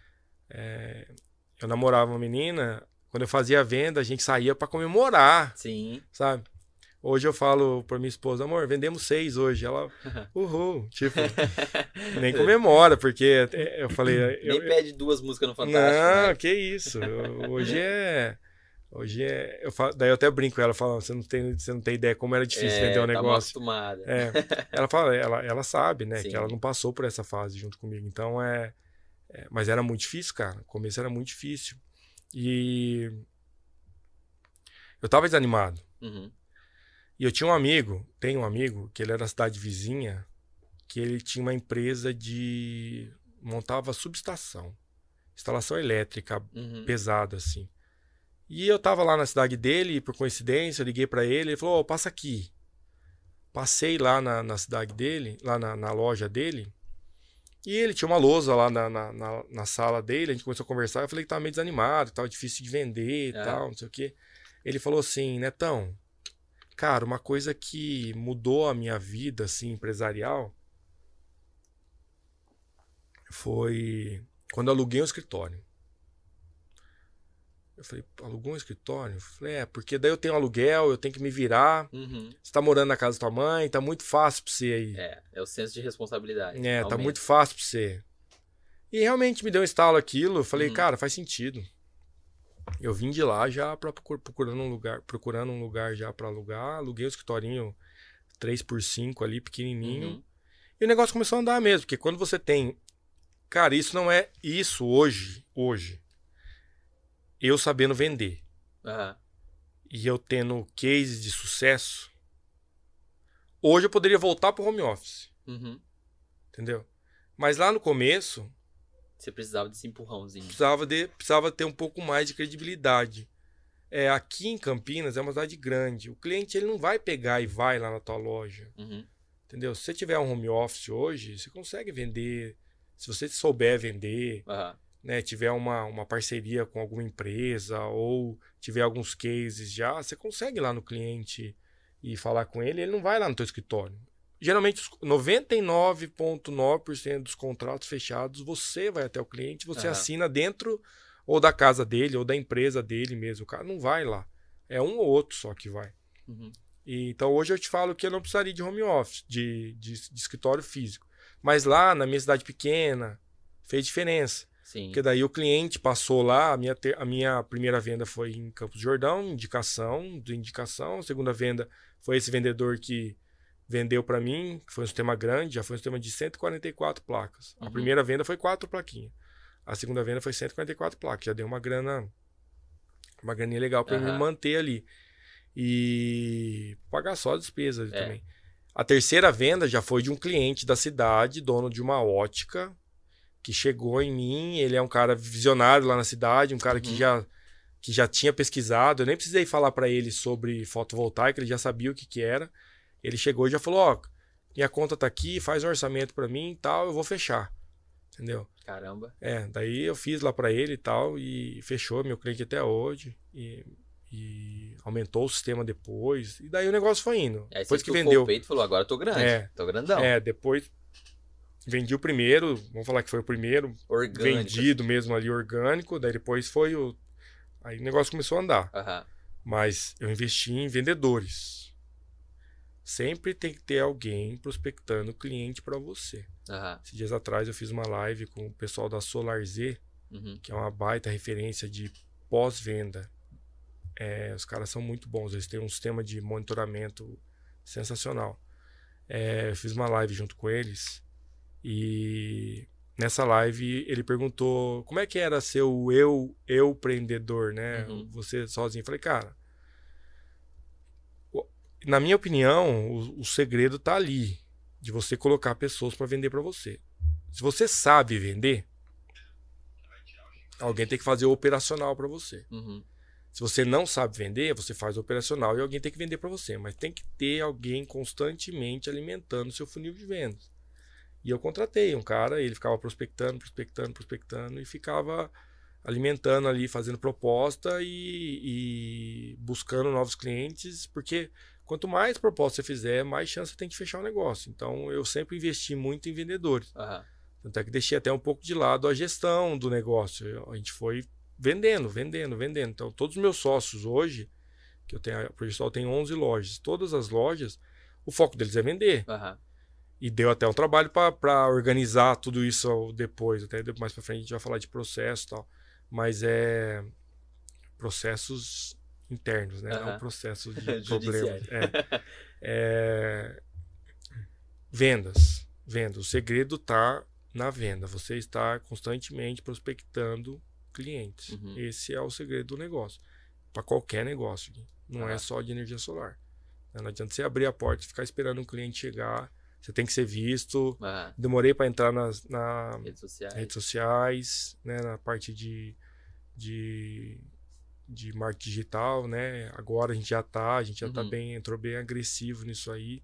Speaker 2: Eu namorava uma menina, quando eu fazia a venda, a gente saía pra comemorar,
Speaker 1: Sim.
Speaker 2: sabe? Hoje eu falo pra minha esposa, amor, vendemos seis hoje. Ela, uhul, tipo, nem comemora, porque é, eu falei. Eu,
Speaker 1: Nem pede duas músicas no Fantástico.
Speaker 2: não,
Speaker 1: né?
Speaker 2: que isso. Hoje é. Hoje é. Eu falo, daí eu até brinco com ela, falo, você não tem, você não tem ideia como era difícil
Speaker 1: É,
Speaker 2: vender um
Speaker 1: tá
Speaker 2: negócio.
Speaker 1: acostumada.
Speaker 2: É, ela fala, ela, ela sabe, né?
Speaker 1: Sim.
Speaker 2: Que ela não passou por essa fase junto comigo. Então é, é, Mas era muito difícil, cara. O começo era muito difícil. E. Eu tava desanimado.
Speaker 1: Uhum.
Speaker 2: E eu tinha um amigo, tem um amigo, que ele era da cidade vizinha, que ele tinha uma empresa de. montava subestação. Instalação elétrica
Speaker 1: Uhum.
Speaker 2: pesada, assim. E eu tava lá na cidade dele, por coincidência, eu liguei pra ele, ele falou, "Ô, passa aqui. Passei lá na, na cidade dele, lá na, na loja dele, e ele tinha uma lousa lá na, na, sala dele, a gente começou a conversar, eu falei que tava meio desanimado, tava difícil de vender e
Speaker 1: Ah.
Speaker 2: tal, não sei o quê. Ele falou assim, Netão, cara, uma coisa que mudou a minha vida, assim, empresarial, foi quando eu aluguei um escritório. Eu falei, alugou um escritório? Eu falei, é, porque daí eu tenho aluguel, eu tenho que me virar.
Speaker 1: Uhum.
Speaker 2: Você tá morando na casa da tua mãe, tá muito fácil pra você aí.
Speaker 1: É, é o senso de responsabilidade.
Speaker 2: É, tá
Speaker 1: Aumenta.
Speaker 2: muito fácil pra você. E realmente me deu um estalo aquilo. Eu falei,
Speaker 1: Uhum.
Speaker 2: cara, faz sentido. Eu vim de lá já pra procur- procurando um lugar, procurando um lugar já pra alugar. Aluguei o escritorinho 3 por 5 ali, pequenininho.
Speaker 1: Uhum.
Speaker 2: E o negócio começou a andar mesmo, porque quando você tem. Cara, isso não é isso hoje. Hoje. Eu sabendo vender
Speaker 1: Aham.
Speaker 2: e eu tendo cases de sucesso. Hoje eu poderia voltar pro home office,
Speaker 1: Uhum.
Speaker 2: entendeu? Mas lá no começo,
Speaker 1: Você precisava desse empurrãozinho.
Speaker 2: precisava, de, precisava ter um pouco mais de credibilidade. É, aqui em Campinas é uma cidade grande. O cliente ele não vai pegar e vai lá na tua loja.
Speaker 1: Uhum.
Speaker 2: Entendeu? Se você tiver um home office hoje, você consegue vender. Se você souber vender,
Speaker 1: Aham.
Speaker 2: Né, tiver uma, uma parceria com alguma empresa ou tiver alguns cases já, você consegue ir lá no cliente e falar com ele, ele não vai lá no teu escritório. Geralmente, os 99,9% dos contratos fechados, você vai até o cliente, você
Speaker 1: Aham.
Speaker 2: assina dentro ou da casa dele ou da empresa dele mesmo. O cara não vai lá. É um ou outro só que vai.
Speaker 1: Uhum.
Speaker 2: E, então hoje eu te falo que eu não precisaria de home office, de, de, de escritório físico. Mas lá na minha cidade pequena, fez diferença.
Speaker 1: Sim.
Speaker 2: Porque daí o cliente passou lá, a minha, a minha primeira venda foi em Campos do Jordão, indicação, de indicação. A segunda venda foi esse vendedor que vendeu para mim, que foi um sistema grande, já foi um sistema de 144 placas. Uhum. A primeira venda foi quatro plaquinhas. A segunda venda foi 144 placas. Já deu uma grana, uma graninha legal para uhum. me manter ali. E pagar só a despesa é. também. A terceira venda já foi de um cliente da cidade, dono de uma ótica, que chegou em mim. Ele é um cara visionário lá na cidade, um cara uhum. que já que já tinha pesquisado. Eu nem precisei falar para ele sobre fotovoltaica, ele já sabia o que, que era. Ele chegou e já falou: Ó, minha conta tá aqui, faz um orçamento para mim e tal, eu vou fechar. Entendeu?
Speaker 1: Caramba.
Speaker 2: É, daí eu fiz lá para ele e tal, e fechou meu cliente até hoje. E, e aumentou o sistema depois. E daí o negócio foi indo.
Speaker 1: Aí depois que vendeu. o peito falou: agora eu tô grande.
Speaker 2: É,
Speaker 1: tô grandão.
Speaker 2: É, depois vendi o primeiro, vamos falar que foi o primeiro orgânico. vendido mesmo ali orgânico, daí depois foi o aí o negócio começou a andar.
Speaker 1: Uhum.
Speaker 2: Mas eu investi em vendedores. Sempre tem que ter alguém prospectando cliente para você.
Speaker 1: Uhum.
Speaker 2: Esses dias atrás eu fiz uma live com o pessoal da Solar Z, uhum. que é uma baita referência de pós-venda. É, os caras são muito bons, eles têm um sistema de monitoramento sensacional. É, eu fiz uma live junto com eles e nessa live ele perguntou como é que era ser o eu, eu empreendedor, né? Uhum. Você sozinho. Eu falei, cara, na minha opinião, o, o segredo está ali, de você colocar pessoas para vender para você. Se você sabe vender, alguém tem que fazer o operacional para você.
Speaker 1: Uhum.
Speaker 2: Se você não sabe vender, você faz o operacional e alguém tem que vender para você. Mas tem que ter alguém constantemente alimentando seu funil de vendas. E eu contratei um cara, ele ficava prospectando, prospectando, prospectando e ficava alimentando ali, fazendo proposta e, e buscando novos clientes, porque Quanto mais proposta você fizer, mais chance você tem de fechar o negócio. Então, eu sempre investi muito em vendedores.
Speaker 1: Uhum.
Speaker 2: Tanto é que deixei até um pouco de lado a gestão do negócio. A gente foi vendendo, vendendo, vendendo. Então, todos os meus sócios hoje, que eu tenho, a Progestal tem 11 lojas, todas as lojas, o foco deles é vender.
Speaker 1: Uhum.
Speaker 2: E deu até um trabalho para organizar tudo isso depois. Até mais para frente a gente vai falar de processo e tal. Mas é processos internos, né? Não processos de problemas. É. é. Vendas. Vendas. O segredo está na venda. Você está constantemente prospectando clientes.
Speaker 1: Uhum.
Speaker 2: Esse é o segredo do negócio. Para qualquer negócio. Não é só de energia solar. Não adianta você abrir a porta e ficar esperando um cliente chegar. Você tem que ser visto.
Speaker 1: Ah.
Speaker 2: Demorei para entrar nas na
Speaker 1: redes sociais,
Speaker 2: redes sociais né? na parte de, de de marketing digital, né? Agora a gente já tá, a gente já tá uhum. tá bem, entrou bem agressivo nisso aí,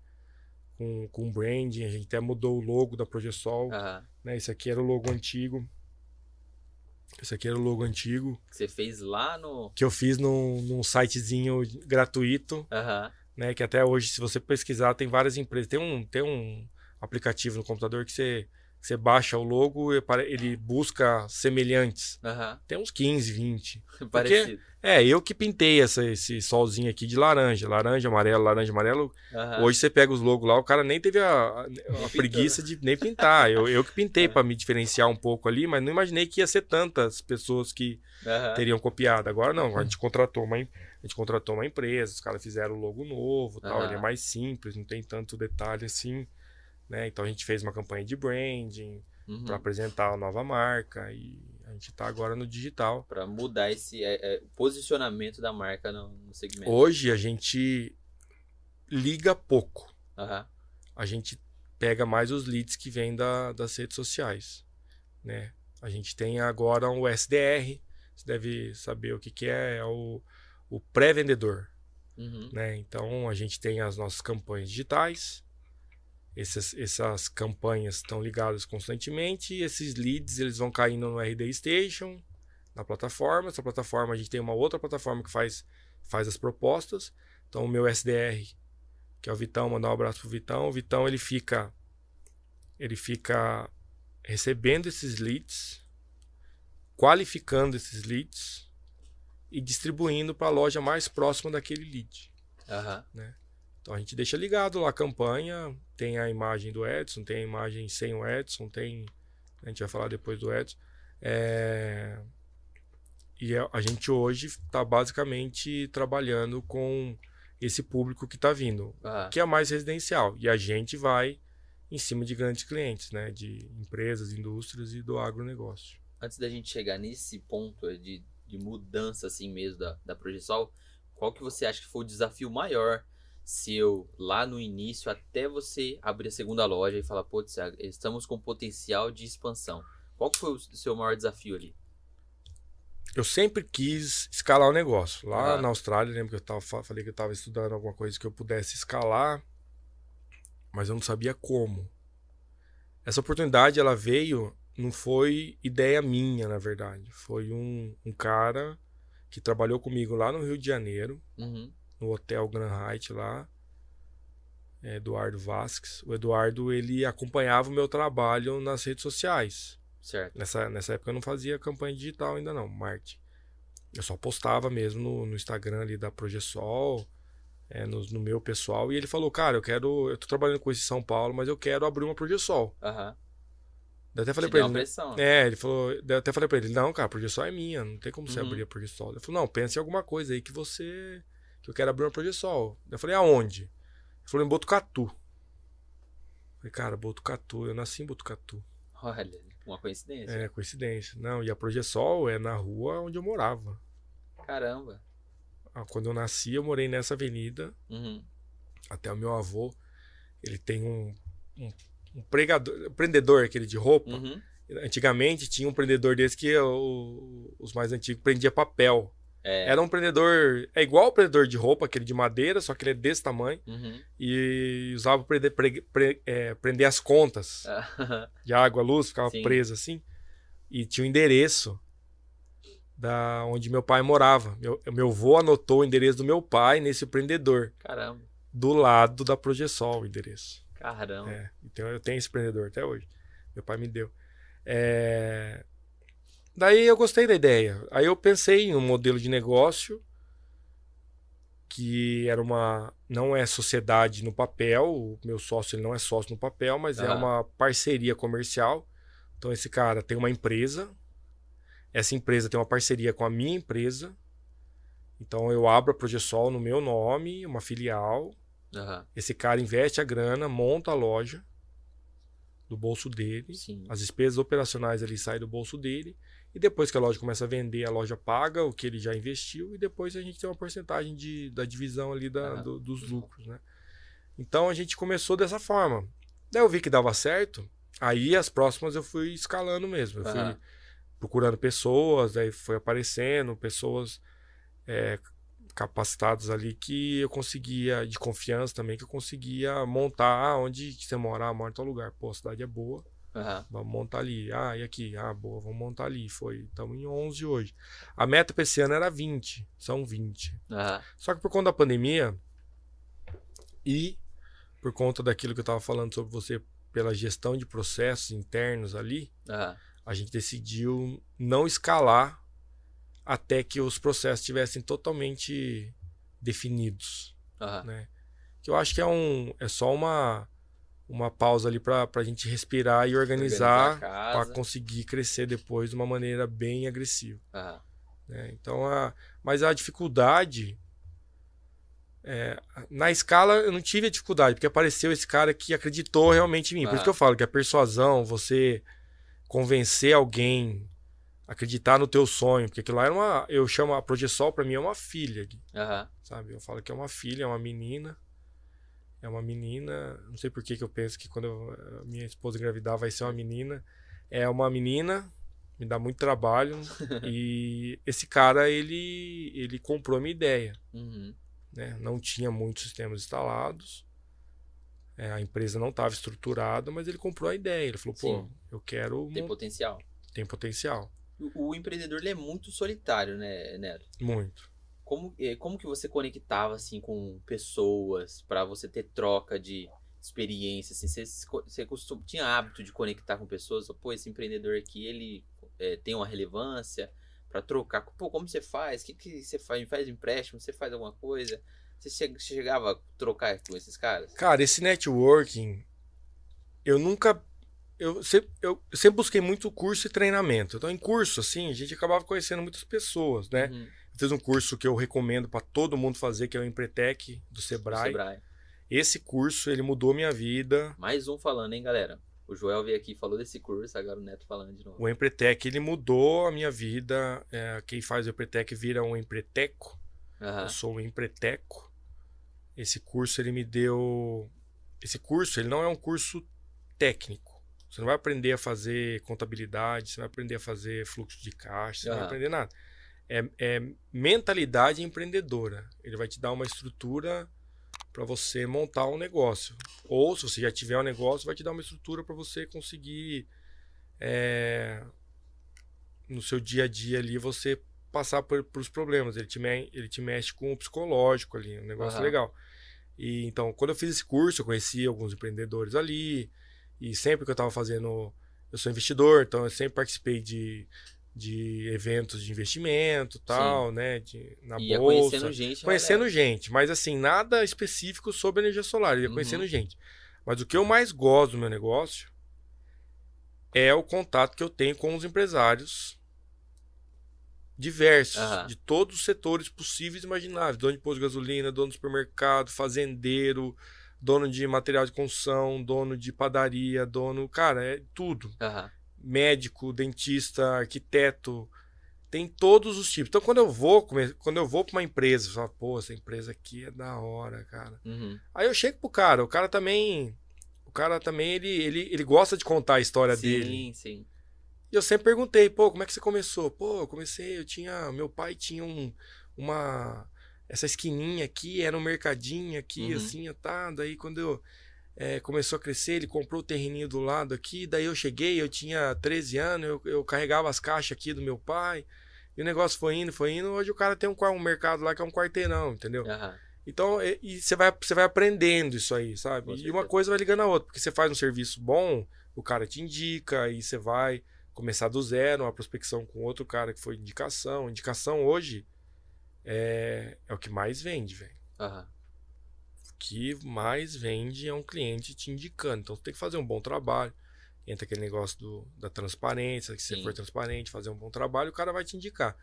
Speaker 2: com, com branding, a gente até mudou o logo da Progesol,
Speaker 1: uhum.
Speaker 2: né? Esse aqui era o logo antigo. Esse aqui era o logo antigo.
Speaker 1: Que você fez lá no...
Speaker 2: Que eu fiz num, num sitezinho gratuito,
Speaker 1: uhum.
Speaker 2: Né? Que até hoje, se você pesquisar, tem várias empresas. Tem um, tem um aplicativo no computador que você você baixa o logo, ele busca semelhantes.
Speaker 1: Uhum.
Speaker 2: Tem uns 15, 20.
Speaker 1: Parecido. Porque,
Speaker 2: é, eu que pintei essa, esse solzinho aqui de laranja. Laranja, amarelo, laranja, amarelo.
Speaker 1: Uhum.
Speaker 2: Hoje você pega os logos lá, o cara nem teve a, a, a preguiça de nem pintar. Eu, eu que pintei uhum. para me diferenciar um pouco ali, mas não imaginei que ia ser tantas pessoas que teriam copiado. Agora não, a gente contratou uma, gente contratou uma empresa, os caras fizeram o logo novo tal. Ele é mais simples, não tem tanto detalhe assim. Né? Então a gente fez uma campanha de branding uhum. para apresentar a nova marca e a gente está agora no digital.
Speaker 1: Para mudar esse é, é, posicionamento da marca no, no, segmento.
Speaker 2: Hoje a gente liga pouco.
Speaker 1: Uhum.
Speaker 2: A gente pega mais os leads que vêm da, das redes sociais. Né? A gente tem agora um SDR, você deve saber o que, que é, é o, o pré-vendedor.
Speaker 1: Uhum.
Speaker 2: Né? Então a gente tem as nossas campanhas digitais, essas, essas campanhas estão ligadas constantemente e esses leads eles vão caindo no RD Station, na plataforma. Essa plataforma a gente tem uma outra plataforma que faz, faz as propostas. Então o meu SDR, que é o Vitão, mandar um abraço pro Vitão. O Vitão ele fica ele fica recebendo esses leads, qualificando esses leads e distribuindo para a loja mais próxima daquele lead.
Speaker 1: Uhum.
Speaker 2: Né? Então a gente deixa ligado lá a campanha, tem a imagem do Edson, tem a imagem sem o Edson, tem. A gente vai falar depois do Edson. É... E a gente hoje está basicamente trabalhando com esse público que está vindo, que é mais residencial. E a gente vai em cima de grandes clientes, né? De empresas, indústrias e do agronegócio.
Speaker 1: Antes da gente chegar nesse ponto de, de mudança assim mesmo da, da Progesol, qual que você acha que foi o desafio maior seu lá no início até você abrir a segunda loja e falar, putz, estamos com potencial de expansão? Qual que foi o seu maior desafio ali?
Speaker 2: Eu sempre quis escalar o negócio. Lá ah. na Austrália, lembro que eu tava, falei que eu estava estudando alguma coisa que eu pudesse escalar mas eu não sabia como. Essa oportunidade ela veio, não foi ideia minha, na verdade. Foi um, um cara que trabalhou comigo lá no Rio de Janeiro, uhum. no Hotel Grand Height lá, é, Eduardo Vasques. O Eduardo ele acompanhava o meu trabalho nas redes sociais.
Speaker 1: Certo.
Speaker 2: Nessa, nessa época eu não fazia campanha digital ainda não, marketing. Eu só postava mesmo no, no Instagram ali da Progesol, é, no, no, meu pessoal. E ele falou, cara, eu quero. Eu tô trabalhando com esse São Paulo, mas eu quero abrir uma Progesol.
Speaker 1: Aham. Uhum.
Speaker 2: Daí até falei Te pra ele. Né? Pressão, né? É, ele falou. Daí até falei pra ele, não, cara, a Progesol é minha, não tem como você uhum. abrir a Progesol. Ele falou, não, pense em alguma coisa aí que você. que eu quero abrir uma Progesol. Eu falei, aonde? Ele falou, em Botucatu. Eu falei, cara, Botucatu, eu nasci em Botucatu.
Speaker 1: Olha, uma coincidência.
Speaker 2: É, coincidência. Não, e a Progesol é na rua onde eu morava.
Speaker 1: Caramba.
Speaker 2: Ah, quando eu nasci, eu morei nessa avenida.
Speaker 1: Uhum.
Speaker 2: Até o meu avô, ele tem um, um, um pregador, prendedor, aquele de roupa.
Speaker 1: Uhum.
Speaker 2: Antigamente tinha um prendedor desse que o, os mais antigos prendia papel.
Speaker 1: É.
Speaker 2: Era um prendedor. É igual o prendedor de roupa, aquele de madeira, só que ele é desse tamanho.
Speaker 1: Uhum.
Speaker 2: E usava para prender, pre, pre, é, prender as contas de água, luz, ficava Sim. preso assim. E tinha o um endereço da onde meu pai morava. Meu, meu avô anotou o endereço do meu pai nesse prendedor.
Speaker 1: Caramba.
Speaker 2: Do lado da Progesol, o endereço.
Speaker 1: Caramba.
Speaker 2: É, então eu tenho esse prendedor até hoje. Meu pai me deu. É... Daí eu gostei da ideia. Aí eu pensei em um modelo de negócio que era uma não é sociedade no papel, o meu sócio ele não é sócio no papel, mas é uma parceria comercial. Então esse cara tem uma empresa, essa empresa tem uma parceria com a minha empresa. Então eu abro a Progesol no meu nome, uma filial.
Speaker 1: Uhum.
Speaker 2: Esse cara investe a grana, monta a loja do bolso dele.
Speaker 1: Sim.
Speaker 2: As despesas operacionais ali saem do bolso dele. E depois que a loja começa a vender, a loja paga o que ele já investiu. E depois a gente tem uma porcentagem de, da divisão ali da, uhum. do, dos lucros. Né? Então a gente começou dessa forma. Daí eu vi que dava certo. Aí as próximas eu fui escalando mesmo. Eu fui procurando pessoas, aí foi aparecendo pessoas é, capacitadas ali que eu conseguia, de confiança também, que eu conseguia montar onde você mora, ah, mora em tal lugar. Pô, a cidade é boa,
Speaker 1: uhum.
Speaker 2: vamos montar ali. Ah, e aqui? Ah, boa, vamos montar ali. Foi, estamos em 11 hoje. A meta para esse ano era 20, são 20.
Speaker 1: Uhum.
Speaker 2: Só que por conta da pandemia e por conta daquilo que eu estava falando sobre você pela gestão de processos internos ali,
Speaker 1: uhum
Speaker 2: a gente decidiu não escalar até que os processos estivessem totalmente definidos.
Speaker 1: Uhum.
Speaker 2: Né? Que eu acho que é, um, é só uma, uma pausa ali para a gente respirar e organizar, organizar para conseguir crescer depois de uma maneira bem agressiva.
Speaker 1: Uhum.
Speaker 2: Né? Então, a, mas a dificuldade. É, na escala eu não tive a dificuldade, porque apareceu esse cara que acreditou realmente em mim. Por isso que eu falo que a persuasão, você convencer alguém acreditar no teu sonho, porque aquilo lá era uma, eu chamo a Progesol para mim é uma filha,
Speaker 1: uhum.
Speaker 2: sabe? Eu falo que é uma filha, é uma menina, é uma menina, não sei por que, que eu penso que quando eu, a minha esposa engravidar vai ser uma menina, é uma menina, me dá muito trabalho e esse cara ele ele comprou minha ideia,
Speaker 1: uhum.
Speaker 2: né? Não tinha muitos sistemas instalados é, a empresa não estava estruturada, mas ele comprou a ideia. Ele falou, pô, Sim. eu quero.
Speaker 1: Tem potencial.
Speaker 2: Tem potencial.
Speaker 1: O, empreendedor ele é muito solitário, né, Neto?
Speaker 2: Muito.
Speaker 1: Como, é, como que você conectava assim com pessoas para você ter troca de experiência? Assim, você, você costum, tinha hábito de conectar com pessoas? Pô, esse empreendedor aqui ele é, tem uma relevância para trocar. Pô, como você faz? O que, que você faz? Faz empréstimo? Você faz alguma coisa? Você chegava a trocar com esses caras?
Speaker 2: Cara, esse networking, eu nunca. Eu sempre, eu sempre busquei muito curso e treinamento. Então, em curso, assim, a gente acabava conhecendo muitas pessoas, né?
Speaker 1: Uhum.
Speaker 2: Eu fiz um curso que eu recomendo para todo mundo fazer, que é o Empretec do Sebrae. Sebrae. Esse curso, ele mudou minha vida.
Speaker 1: Mais um falando, hein, galera? O Joel veio aqui e falou desse curso, agora o Neto falando de novo.
Speaker 2: O Empretec, ele mudou a minha vida. É, quem faz o Empretec vira um empreteco. Uhum. Eu sou um empreteco. Esse curso, ele me deu... Esse curso, ele não é um curso técnico. Você não vai aprender a fazer contabilidade, você não vai aprender a fazer fluxo de caixa, você uhum. não vai aprender nada. É, é mentalidade empreendedora. Ele vai te dar uma estrutura para você montar um negócio. Ou se você já tiver um negócio, vai te dar uma estrutura para você conseguir é, no seu dia a dia ali você passar por, por os problemas. Ele te, me, ele te mexe com o psicológico ali, um negócio uhum. legal. E então, quando eu fiz esse curso, eu conheci alguns empreendedores ali. E sempre que eu estava fazendo, eu sou investidor, então eu sempre participei de de eventos de investimento tal, Sim. né? De, na Ia bolsa. Conhecendo gente. Conhecendo gente, mas assim, nada específico sobre energia solar. Ia uhum. conhecendo gente. Mas o que eu mais gosto do meu negócio é o contato que eu tenho com os empresários diversos, uhum. de todos os setores possíveis e imagináveis. Dono de posto de gasolina, dono de supermercado, fazendeiro, dono de material de construção, dono de padaria, dono. Cara, é tudo. Uhum médico, dentista, arquiteto, tem todos os tipos. Então quando eu vou, quando eu vou para uma empresa, eu falo, pô, essa empresa aqui é da hora, cara. Uhum. Aí eu chego pro cara, o cara também, o cara também ele, ele, ele gosta de contar a história sim, dele. Sim, sim. E eu sempre perguntei, pô, como é que você começou? Pô, eu comecei, eu tinha, meu pai tinha um, uma essa esquininha aqui, era um mercadinho aqui, uhum. assim, tá. Daí quando eu é, começou a crescer, ele comprou o terreninho do lado aqui, daí eu cheguei, eu tinha 13 anos, eu, eu carregava as caixas aqui do meu pai, e o negócio foi indo, foi indo, hoje o cara tem um, um mercado lá que é um quarteirão, entendeu? Uhum. Então, e, você vai, vai aprendendo isso aí, sabe? E uma coisa vai ligando a outra, porque você faz um serviço bom, o cara te indica, e você vai começar do zero, uma prospecção com outro cara que foi indicação. Indicação hoje é, é o que mais vende, velho. Uhum que mais vende é um cliente te indicando. Então, você tem que fazer um bom trabalho. Entra aquele negócio do, da transparência, que se você for transparente, fazer um bom trabalho, o cara vai te indicar.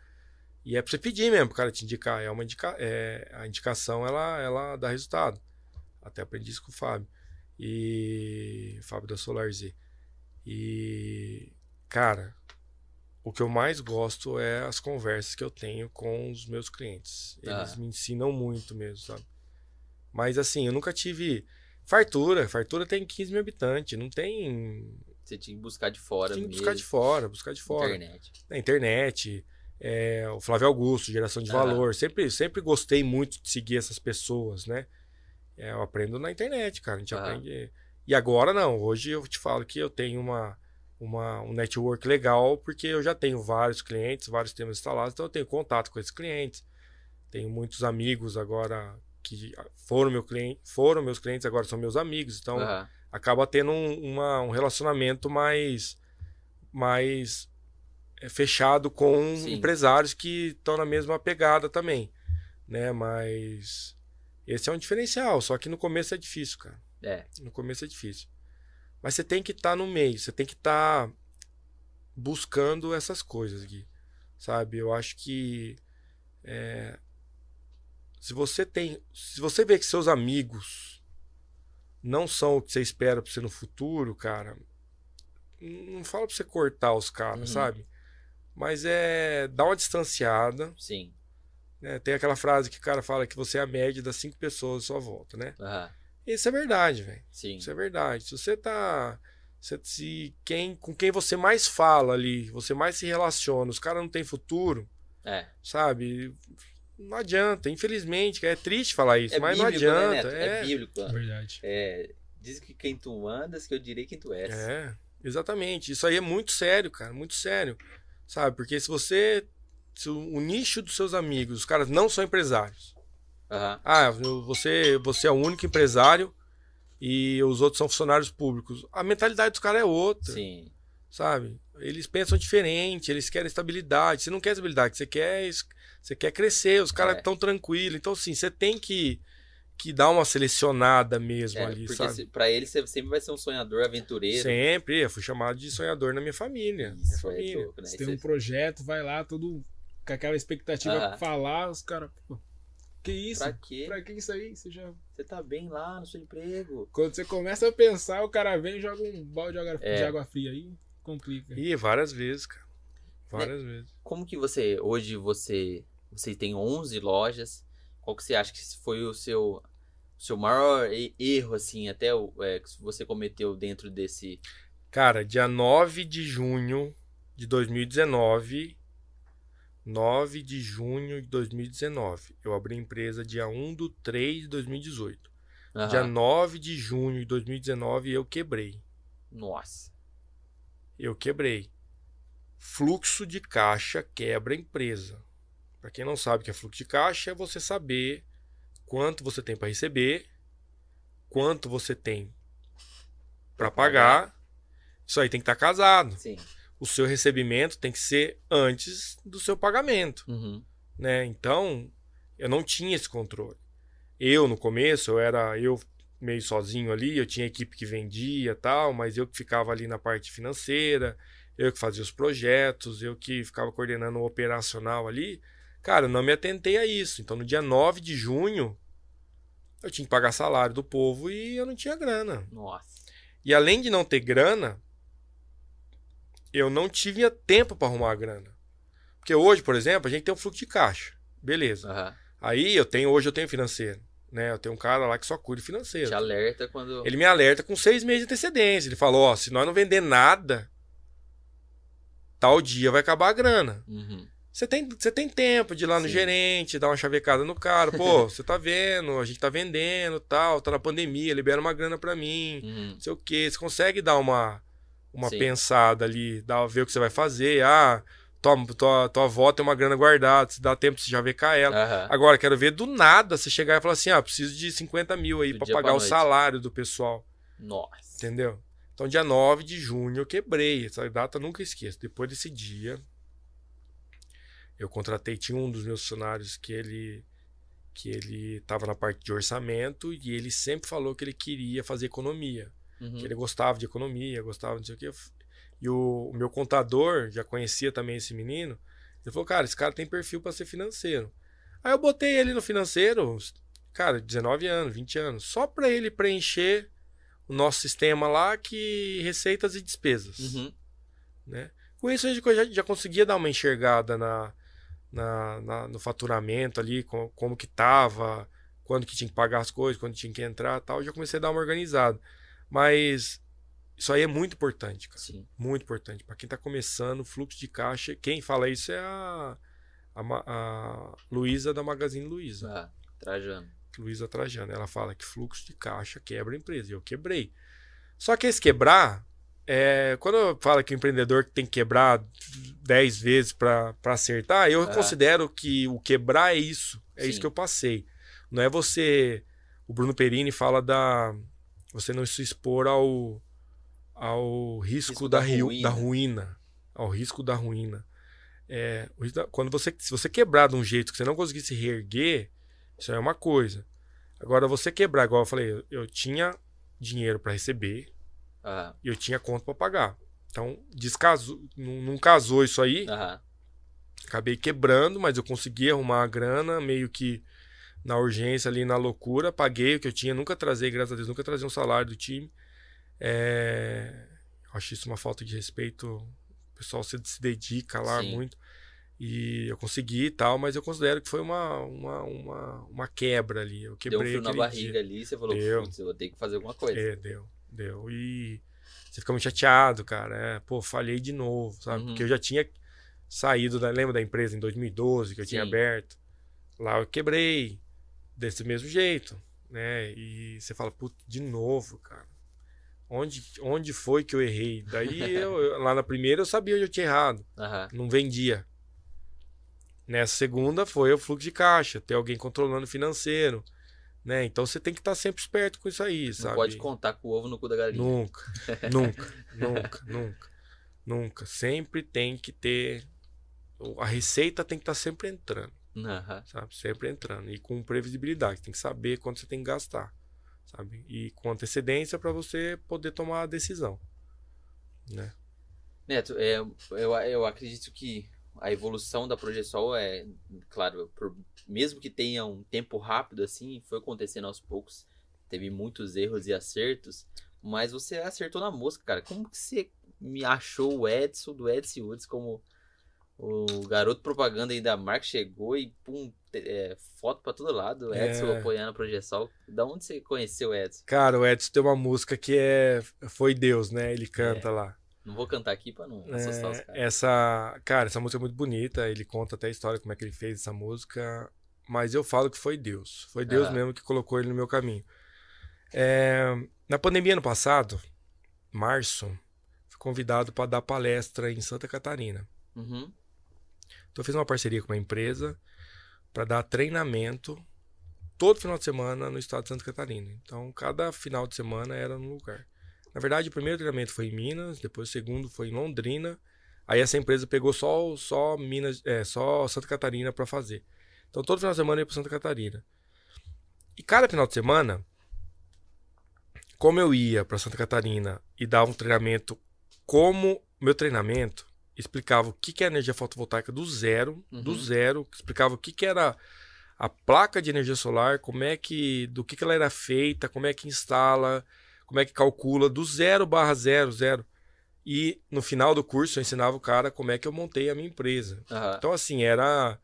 Speaker 2: E é para você pedir mesmo para o cara te indicar. É uma indica, é, a indicação, ela, ela dá resultado. Até aprendi isso com o Fábio. E... Fábio da Solar Z. E... Cara, o que eu mais gosto é as conversas que eu tenho com os meus clientes. Eles ah. me ensinam muito mesmo, sabe? Mas assim, eu nunca tive fartura. Fartura tem 15 mil habitantes, não tem.
Speaker 1: Você tinha que buscar de fora.
Speaker 2: Tinha que buscar de fora, buscar de fora.
Speaker 1: Internet.
Speaker 2: Na internet. É, o Flávio Augusto, geração de ah. valor. Sempre, sempre gostei muito de seguir essas pessoas, né? É, eu aprendo na internet, cara. A gente ah. aprende. E agora não. Hoje eu te falo que eu tenho uma, uma, um network legal, porque eu já tenho vários clientes, vários temas instalados, então eu tenho contato com esses clientes. Tenho muitos amigos agora que foram, meu cliente, foram meus clientes, agora são meus amigos. Então, uhum. acaba tendo um, uma, um relacionamento mais, mais é, fechado com Sim. empresários que estão na mesma pegada também. Né? Mas esse é um diferencial, só que no começo é difícil, cara.
Speaker 1: É.
Speaker 2: No começo é difícil. Mas você tem que estar tá no meio, você tem que estar tá buscando essas coisas aqui. Sabe? Eu acho que é, se você tem. Se você vê que seus amigos não são o que você espera pra você no futuro, cara, não fala pra você cortar os caras, uhum. sabe? Mas é. Dá uma distanciada.
Speaker 1: Sim.
Speaker 2: Né? Tem aquela frase que o cara fala que você é a média das cinco pessoas à sua volta, né?
Speaker 1: Uhum.
Speaker 2: Isso é verdade, velho.
Speaker 1: Sim.
Speaker 2: Isso é verdade. Se você tá. Se, se, quem, com quem você mais fala ali, você mais se relaciona, os caras não têm futuro,
Speaker 1: é.
Speaker 2: sabe? não adianta, infelizmente, é triste falar isso, é mas bíblico, não né, adianta.
Speaker 1: Né, é, é bíblico.
Speaker 3: É verdade.
Speaker 1: É, diz que quem tu andas, que eu direi quem tu és.
Speaker 2: É, exatamente. Isso aí é muito sério, cara, muito sério. Sabe? Porque se você. Se o, o nicho dos seus amigos, os caras não são empresários.
Speaker 1: Uhum.
Speaker 2: Ah, você, você é o único empresário e os outros são funcionários públicos. A mentalidade dos caras é outra.
Speaker 1: Sim.
Speaker 2: Sabe? Eles pensam diferente, eles querem estabilidade. Você não quer estabilidade, você quer você quer crescer, os caras estão é. tranquilos. Então, assim, você tem que, que dar uma selecionada mesmo é, ali, porque sabe?
Speaker 1: pra ele você sempre vai ser um sonhador, aventureiro.
Speaker 2: Sempre, eu fui chamado de sonhador na minha família. Isso, minha
Speaker 3: é família. É né? Você tem um projeto, vai lá todo com aquela expectativa pra falar, os caras, que isso?
Speaker 1: Pra quê?
Speaker 3: Pra que isso aí? Você já.
Speaker 1: Você tá bem lá no seu emprego.
Speaker 3: Quando você começa a pensar, o cara vem e joga um balde de água, é. de água fria aí, complica.
Speaker 2: Ih, várias vezes, cara. Várias né? vezes.
Speaker 1: Como que você, hoje você, você tem 11 lojas, qual que você acha que foi o seu, seu maior erro, assim, até o, é, que você cometeu dentro desse...
Speaker 2: Cara, dia 9 de junho de 2019, 9 de junho de 2019. Eu abri a empresa dia 1 do 3 de 2018. Uhum. Dia 9 de junho de 2019 eu quebrei.
Speaker 1: Nossa.
Speaker 2: Eu quebrei. Fluxo de caixa quebra a empresa. Para quem não sabe o que é fluxo de caixa, é você saber quanto você tem para receber, quanto você tem para pagar. Isso aí tem que estar tá casado.
Speaker 1: Sim
Speaker 2: o seu recebimento tem que ser antes do seu pagamento.
Speaker 1: Uhum.
Speaker 2: Né? Então, eu não tinha esse controle. Eu, no começo, eu era eu meio sozinho ali, eu tinha equipe que vendia tal, mas eu que ficava ali na parte financeira, eu que fazia os projetos, eu que ficava coordenando o operacional ali. Cara, eu não me atentei a isso. Então, no dia 9 de junho, eu tinha que pagar salário do povo e eu não tinha grana.
Speaker 1: Nossa.
Speaker 2: E além de não ter grana, eu não tive tempo para arrumar a grana. Porque hoje, por exemplo, a gente tem um fluxo de caixa. Beleza.
Speaker 1: Uhum.
Speaker 2: Aí eu tenho, hoje eu tenho financeiro. Né? Eu tenho um cara lá que só cuida financeiro.
Speaker 1: Te alerta quando.
Speaker 2: Ele me alerta com seis meses de antecedência. Ele falou: ó, se nós não vender nada, tal dia vai acabar a grana.
Speaker 1: Uhum.
Speaker 2: Você tem, você tem tempo de ir lá no Sim. gerente, dar uma chavecada no cara. Pô, você tá vendo, a gente tá vendendo tal, tá na pandemia, libera uma grana para mim,
Speaker 1: uhum.
Speaker 2: não sei o quê. Você consegue dar uma, uma Sim. pensada ali, dá, ver o que você vai fazer. Ah, tua, tua, tua avó tem uma grana guardada, se dá tempo, você já vê com ela.
Speaker 1: Uhum.
Speaker 2: Agora, quero ver do nada você chegar e falar assim: ah, preciso de 50 mil aí para pagar o salário do pessoal.
Speaker 1: Nossa.
Speaker 2: Entendeu? Então, dia 9 de junho eu quebrei. Essa data nunca esqueço. Depois desse dia, eu contratei, tinha um dos meus funcionários que ele que ele estava na parte de orçamento e ele sempre falou que ele queria fazer economia. Uhum. Que ele gostava de economia, gostava de não sei o quê. E o, o meu contador já conhecia também esse menino. Ele falou, cara, esse cara tem perfil para ser financeiro. Aí eu botei ele no financeiro, cara, 19 anos, 20 anos, só para ele preencher o nosso sistema lá que receitas e despesas.
Speaker 1: Uhum.
Speaker 2: Né? Com isso a gente já, já conseguia dar uma enxergada na, na, na, no faturamento ali, como, como que tava, quando que tinha que pagar as coisas, quando tinha que entrar tal. Já comecei a dar uma organizada. Mas isso aí é muito importante, cara.
Speaker 1: Sim.
Speaker 2: Muito importante. Para quem está começando, fluxo de caixa, quem fala isso é a, a, a Luísa da Magazine Luiza.
Speaker 1: Ah, Trajano.
Speaker 2: Luísa Trajano. Ela fala que fluxo de caixa quebra a empresa. E eu quebrei. Só que esse quebrar, é, quando eu falo que o empreendedor tem que quebrar 10 vezes para acertar, eu ah. considero que o quebrar é isso. É Sim. isso que eu passei. Não é você. O Bruno Perini fala da você não se expor ao, ao risco, risco da, da, ruína. da, ruína. Ao risco da ruína. É, quando você, se você quebrar de um jeito que você não conseguir se reerguer, isso é uma coisa. Agora, você quebrar, igual eu falei, eu, tinha dinheiro para receber
Speaker 1: uhum.
Speaker 2: e eu tinha conta para pagar. Então, descasou, não, não casou isso aí.
Speaker 1: Uhum.
Speaker 2: Acabei quebrando, mas eu consegui arrumar a grana, meio que na urgência ali, na loucura. Paguei o que eu tinha, nunca trazei, graças a Deus, nunca trazei um salário do time. É... Acho isso uma falta de respeito. O pessoal se, se dedica lá Sim. muito. E eu consegui e tal, mas eu considero que foi uma, uma, uma, uma quebra ali. Eu quebrei
Speaker 1: deu um frio na barriga dia. ali você falou, deu. putz, eu vou ter que fazer alguma coisa.
Speaker 2: É, deu, deu. E você fica muito chateado, cara. É, pô, falhei de novo, sabe? Uhum. Porque eu já tinha saído, da, lembra da empresa em 2012 que eu Sim. tinha aberto? Lá eu quebrei desse mesmo jeito, né? E você fala, putz, de novo, cara. Onde, onde foi que eu errei? Daí, eu, eu, lá na primeira, eu sabia onde eu tinha errado.
Speaker 1: Uhum.
Speaker 2: Não vendia. Nessa segunda, foi o fluxo de caixa, ter alguém controlando o financeiro. Né? Então você tem que estar sempre esperto com isso aí, sabe?
Speaker 1: Não pode contar com o ovo no cu da galinha.
Speaker 2: Nunca, nunca, nunca, nunca, nunca. Sempre tem que ter. A receita tem que estar sempre entrando.
Speaker 1: Uhum.
Speaker 2: Sabe? Sempre entrando. E com previsibilidade. Tem que saber quanto você tem que gastar. Sabe? E com antecedência para você poder tomar a decisão. Né?
Speaker 1: Neto, é, eu, eu acredito que a evolução da Progesol é, claro, por, mesmo que tenha um tempo rápido assim, foi acontecendo aos poucos. Teve muitos erros e acertos, mas você acertou na mosca, cara. Como que você me achou o Edson, do Edson Woods, como o garoto propaganda aí da marca chegou e pum, é, foto pra todo lado, Edson é. apoiando a Projeção. Da onde você conheceu o Edson?
Speaker 2: Cara, o Edson tem uma música que é Foi Deus, né? Ele canta é. lá.
Speaker 1: Não vou cantar aqui pra não assustar os caras.
Speaker 2: Essa, cara, essa música é muito bonita. Ele conta até a história como é que ele fez essa música. Mas eu falo que foi Deus. Foi Deus ah. mesmo que colocou ele no meu caminho. É, na pandemia ano passado, março, fui convidado para dar palestra em Santa Catarina.
Speaker 1: Uhum.
Speaker 2: Então eu fiz uma parceria com uma empresa para dar treinamento todo final de semana no estado de Santa Catarina. Então cada final de semana era num lugar. Na verdade, o primeiro treinamento foi em Minas, depois o segundo foi em Londrina. Aí essa empresa pegou só só Minas, é, só Santa Catarina para fazer. Então todo final de semana eu ia para Santa Catarina. E cada final de semana, como eu ia para Santa Catarina e dava um treinamento, como meu treinamento explicava o que, que é energia fotovoltaica do zero, uhum. do zero, explicava o que, que era a placa de energia solar, como é que, do que, que ela era feita, como é que instala, como é que calcula, do zero barra zero, zero. E no final do curso eu ensinava o cara como é que eu montei a minha empresa.
Speaker 1: Uhum.
Speaker 2: Então, assim, era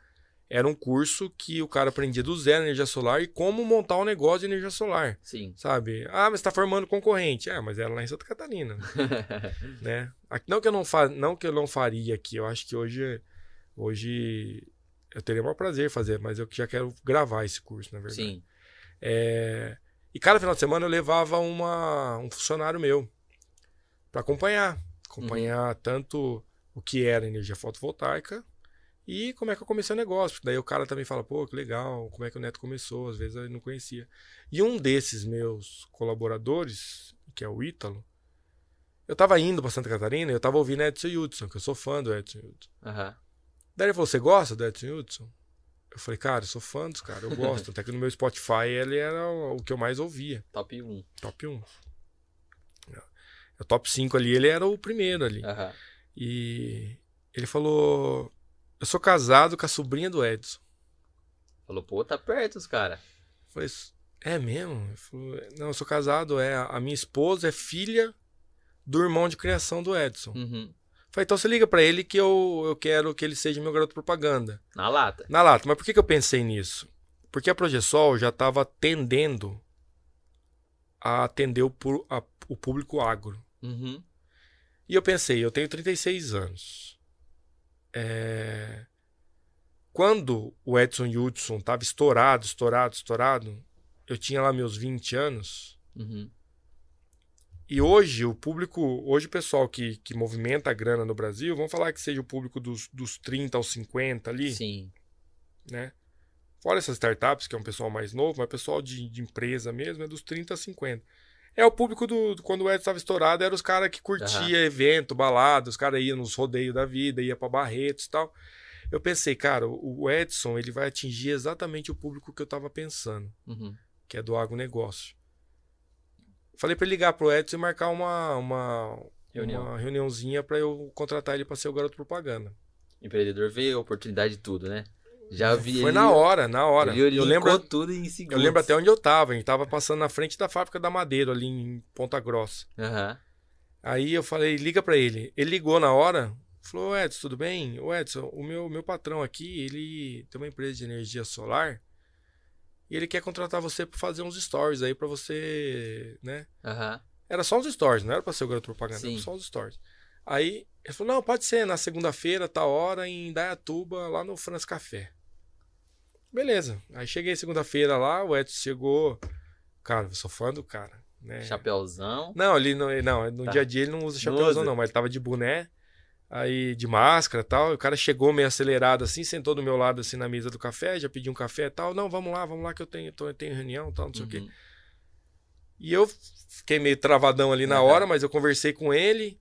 Speaker 2: era um curso que o cara aprendia do zero energia solar e como montar um negócio de energia solar.
Speaker 1: Sim.
Speaker 2: Sabe? Ah, mas está formando concorrente. É, mas era lá em Santa Catarina. né? Não que eu não fa... não que eu não faria aqui, eu acho que hoje hoje eu teria o maior prazer fazer, mas eu já quero gravar esse curso, na verdade.
Speaker 1: Sim.
Speaker 2: É... E cada final de semana eu levava uma, um funcionário meu para acompanhar, acompanhar uhum. tanto o que era energia fotovoltaica e como é que eu comecei o negócio. Daí o cara também fala, pô, que legal, como é que o Neto começou? Às vezes eu não conhecia. E um desses meus colaboradores, que é o Ítalo, eu tava indo pra Santa Catarina e eu tava ouvindo Edson Hudson, que eu sou fã do Edson Hudson.
Speaker 1: Uhum.
Speaker 2: Daí ele falou, você gosta do Edson Hudson? Eu falei, cara, eu sou fã dos caras, eu gosto. Até que no meu Spotify ele era o que eu mais ouvia.
Speaker 1: Top 1.
Speaker 2: Top 1. O top 5 ali, ele era o primeiro ali.
Speaker 1: Uhum.
Speaker 2: E ele falou, eu sou casado com a sobrinha do Edson.
Speaker 1: Falou, pô, tá perto os caras.
Speaker 2: Falei, é mesmo? Falou, não, eu sou casado, é. A minha esposa é filha do irmão de criação do Edson.
Speaker 1: Uhum.
Speaker 2: Falei, então você liga para ele que eu, eu quero que ele seja meu garoto propaganda.
Speaker 1: Na lata.
Speaker 2: Na lata. Mas por que, que eu pensei nisso? Porque a Progesol já estava tendendo a atender o, a, o público agro.
Speaker 1: Uhum.
Speaker 2: E eu pensei, eu tenho 36 anos. É... Quando o Edson Hudson estava estourado, estourado, estourado, eu tinha lá meus 20 anos.
Speaker 1: Uhum.
Speaker 2: E hoje, o público, hoje o pessoal que, que movimenta a grana no Brasil, vamos falar que seja o público dos, dos 30 aos 50 ali.
Speaker 1: Sim.
Speaker 2: Né? Fora essas startups, que é um pessoal mais novo, mas o pessoal de, de empresa mesmo é dos 30 a 50. É o público do. Quando o Edson estava estourado, eram os caras que curtia uhum. evento, balada, os caras iam nos rodeios da vida, ia para Barretos e tal. Eu pensei, cara, o Edson ele vai atingir exatamente o público que eu estava pensando,
Speaker 1: uhum.
Speaker 2: que é do agronegócio. Falei para ligar pro Edson e marcar uma, uma, Reunião. uma reuniãozinha para eu contratar ele para ser o garoto propaganda.
Speaker 1: empreendedor vê a oportunidade de tudo, né? Já vi.
Speaker 2: Foi na hora, na hora.
Speaker 1: Ele eu lembro tudo em segundos.
Speaker 2: Eu lembro até onde eu tava. A gente tava passando na frente da fábrica da Madeira, ali em Ponta Grossa.
Speaker 1: Uhum.
Speaker 2: Aí eu falei, liga para ele. Ele ligou na hora, falou, Edson, tudo bem? O Edson, o meu, meu patrão aqui, ele tem uma empresa de energia solar e ele quer contratar você para fazer uns stories aí para você, né?
Speaker 1: Uhum.
Speaker 2: Era só uns stories, não era pra ser o garoto propaganda,
Speaker 1: Sim.
Speaker 2: era só uns stories. Aí ele falou, não, pode ser, na segunda-feira, tal hora, em Dayatuba, lá no France Café. Beleza. Aí cheguei segunda-feira lá, o Edson chegou. Cara, eu sou fã do cara. Né?
Speaker 1: Chapéuzão.
Speaker 2: Não, ele não, não no tá. dia a dia ele não usa chapéuzão, não, mas ele tava de boné, aí de máscara e tal. O cara chegou meio acelerado assim, sentou do meu lado assim na mesa do café, já pediu um café e tal. Não, vamos lá, vamos lá que eu tenho, tô, eu tenho reunião e tal, não sei uhum. o quê. Uhum. E eu fiquei meio travadão ali na uhum. hora, mas eu conversei com ele.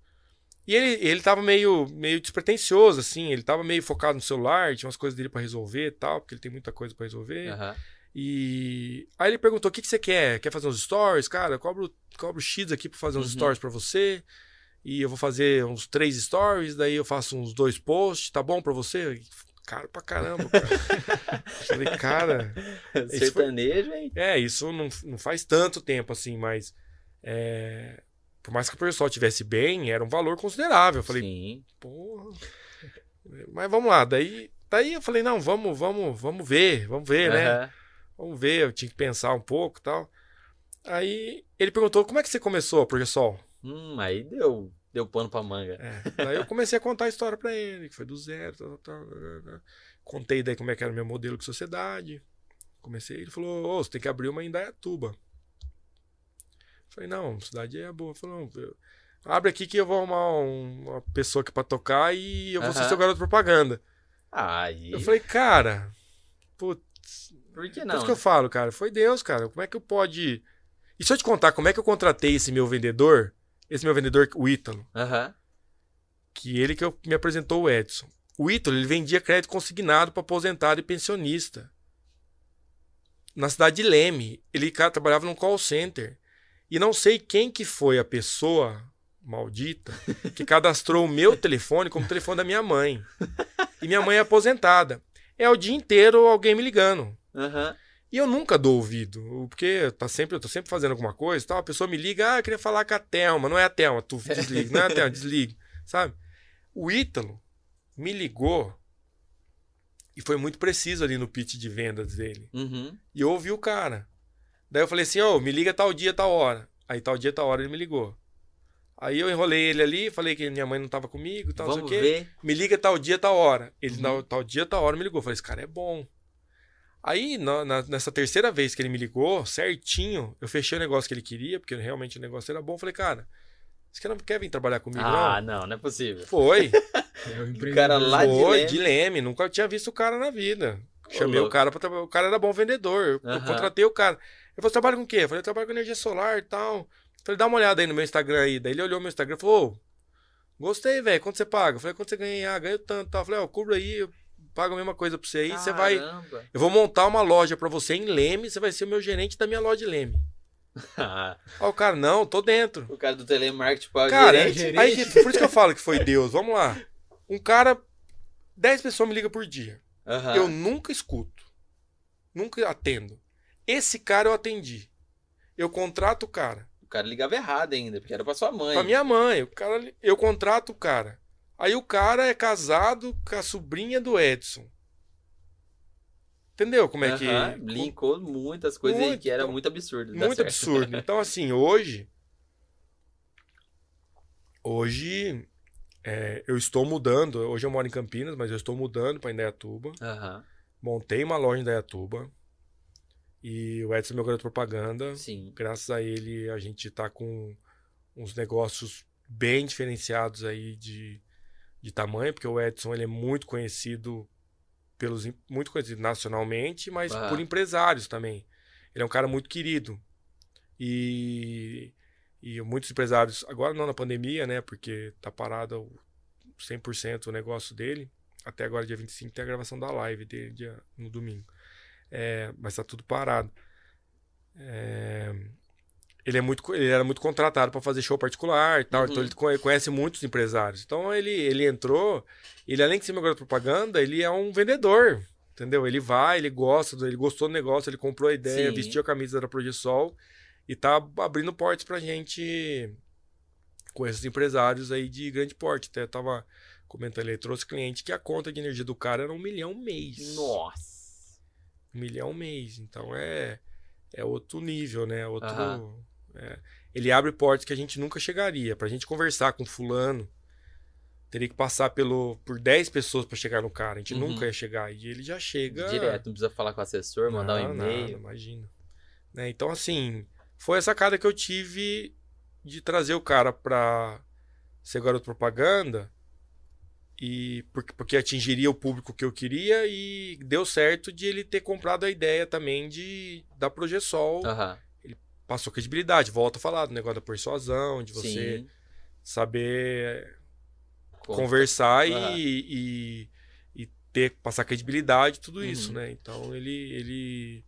Speaker 2: E ele, ele tava meio, meio despretensioso, assim, ele tava meio focado no celular, tinha umas coisas dele para resolver e tal, porque ele tem muita coisa para resolver.
Speaker 1: Uhum.
Speaker 2: E aí ele perguntou: o que, que você quer? Quer fazer uns stories? Cara, eu cobro, cobro X aqui pra fazer uns uhum. stories para você. e eu vou fazer uns três stories, daí eu faço uns dois posts, tá bom pra você? Caro pra caramba, cara. falei, cara.
Speaker 1: Sertanejo,
Speaker 2: foi...
Speaker 1: hein?
Speaker 2: É, isso não, não faz tanto tempo assim, mas. É... Por mais que o pessoal tivesse bem, era um valor considerável. Eu falei, Sim. porra. Mas vamos lá, daí, daí eu falei, não, vamos, vamos, vamos ver, vamos ver, uhum. né? Vamos ver, eu tinha que pensar um pouco tal. Aí ele perguntou, como é que você começou a Projeção?
Speaker 1: Hum, aí deu, deu pano pra manga.
Speaker 2: É, daí eu comecei a contar a história pra ele, que foi do zero, tal, tal, tal, Contei daí como é que era o meu modelo de sociedade. Comecei, ele falou, ô, oh, você tem que abrir uma em Dayatuba. Falei, não, cidade é boa. Falou, não, abre aqui que eu vou arrumar uma pessoa aqui pra tocar e eu vou ser seu garoto propaganda.
Speaker 1: Aí.
Speaker 2: Eu falei, cara, putz.
Speaker 1: Por que não?
Speaker 2: Por isso que eu falo, cara, foi Deus, cara. Como é que eu pode. E se eu te contar como é que eu contratei esse meu vendedor, esse meu vendedor, o Ítalo,
Speaker 1: uhum.
Speaker 2: que ele que eu, me apresentou o Edson. O Ítalo, ele vendia crédito consignado para aposentado e pensionista. Na cidade de Leme. Ele cara, trabalhava num call center. E não sei quem que foi a pessoa maldita que cadastrou o meu telefone como telefone da minha mãe. E minha mãe é aposentada. É o dia inteiro alguém me ligando.
Speaker 1: Uhum.
Speaker 2: E eu nunca dou ouvido, porque tá sempre, eu tô sempre fazendo alguma coisa tal. A pessoa me liga, ah, eu queria falar com a Thelma. Não é a Thelma, tu desliga. Não é a Thelma, desliga. Sabe? O Ítalo me ligou e foi muito preciso ali no pitch de vendas dele.
Speaker 1: Uhum.
Speaker 2: E eu ouvi o cara. Daí eu falei assim, ô, oh, me liga tal dia, tal hora. Aí tal dia, tal hora ele me ligou. Aí eu enrolei ele ali, falei que minha mãe não tava comigo, tal, Vamos sei o quê. Ver. Me liga tal dia, tal hora. Ele, uhum. tal dia, tal hora me ligou. Eu falei, esse cara é bom. Aí, na, na, nessa terceira vez que ele me ligou, certinho, eu fechei o negócio que ele queria, porque realmente o negócio era bom. Falei, cara, você não quer vir trabalhar comigo?
Speaker 1: Ah, não, não, não é possível.
Speaker 2: Foi.
Speaker 1: o cara lá
Speaker 2: Foi,
Speaker 1: de
Speaker 2: Leme. Leme. Nunca tinha visto o cara na vida. Chamei o cara para trabalhar. O cara era bom vendedor. Eu, eu contratei o cara. Eu falei, trabalha com o quê? Eu falei, eu trabalho com energia solar e tal. Falei, dá uma olhada aí no meu Instagram aí. Daí ele olhou meu Instagram e falou, gostei, velho. Quanto você paga? Eu falei, quanto você ganha? Ah, ganho tanto. Tal. Eu falei, ó, cubra aí, eu pago a mesma coisa pra você aí. Você vai. Eu vou montar uma loja para você em Leme. Você vai ser o meu gerente da minha loja de Leme. ah, o cara, não, tô dentro.
Speaker 1: O cara do telemarketing paga
Speaker 2: cara,
Speaker 1: gerente.
Speaker 2: Aí, por isso que eu falo que foi Deus. Vamos lá. Um cara, 10 pessoas me ligam por dia.
Speaker 1: Uhum.
Speaker 2: Eu nunca escuto. Nunca atendo. Esse cara eu atendi. Eu contrato o cara.
Speaker 1: O cara ligava errado ainda, porque era pra sua mãe.
Speaker 2: Pra minha mãe. O cara, eu contrato o cara. Aí o cara é casado com a sobrinha do Edson. Entendeu como é
Speaker 1: uhum,
Speaker 2: que.
Speaker 1: Linkou muitas coisas muito, aí que era muito absurdo.
Speaker 2: Muito absurdo. Então, assim, hoje. Hoje. É, eu estou mudando. Hoje eu moro em Campinas, mas eu estou mudando para Indaiatuba.
Speaker 1: Uhum.
Speaker 2: Montei uma loja em Indaiatuba. E o Edson é meu garoto propaganda.
Speaker 1: Sim.
Speaker 2: Graças a ele, a gente está com uns negócios bem diferenciados aí de, de tamanho, porque o Edson ele é muito conhecido pelos muito conhecido nacionalmente, mas ah. por empresários também. Ele é um cara muito querido. E, e muitos empresários, agora não na pandemia, né, porque tá parado 100% o negócio dele. Até agora, dia 25, tem a gravação da live dele dia, no domingo. É, mas tá tudo parado. É, ele, é muito, ele era muito contratado para fazer show particular e tal, então uhum. então ele conhece muitos empresários. Então ele, ele entrou, ele além de ser meu garoto propaganda, ele é um vendedor, entendeu? Ele vai, ele gosta, ele gostou do negócio, ele comprou a ideia, Sim. vestiu a camisa da Progesol e tá abrindo portas pra gente com esses empresários aí de grande porte. Até tava comentando, ele trouxe cliente que a conta de energia do cara era um milhão mês.
Speaker 1: Nossa!
Speaker 2: Um milhão mês. Então é, é outro nível, né? Outro. Uhum é, ele abre portas que a gente nunca chegaria. Pra gente conversar com fulano, teria que passar pelo, por 10 pessoas para chegar no cara. A gente uhum. nunca ia chegar. E ele já chega.
Speaker 1: Direto, não precisa falar com o assessor, mandar não, um e-mail.
Speaker 2: imagina. Né? Então, assim, foi essa cara que eu tive de trazer o cara pra ser garoto propaganda. E porque, porque atingiria o público que eu queria e deu certo de ele ter comprado a ideia também de da Progesol.
Speaker 1: Uhum
Speaker 2: passou credibilidade. Volto a falar do negócio da persuasão, de você Sim. saber conversar e, e, e, ter, passar credibilidade, tudo uhum. isso, né? Então ele, ele,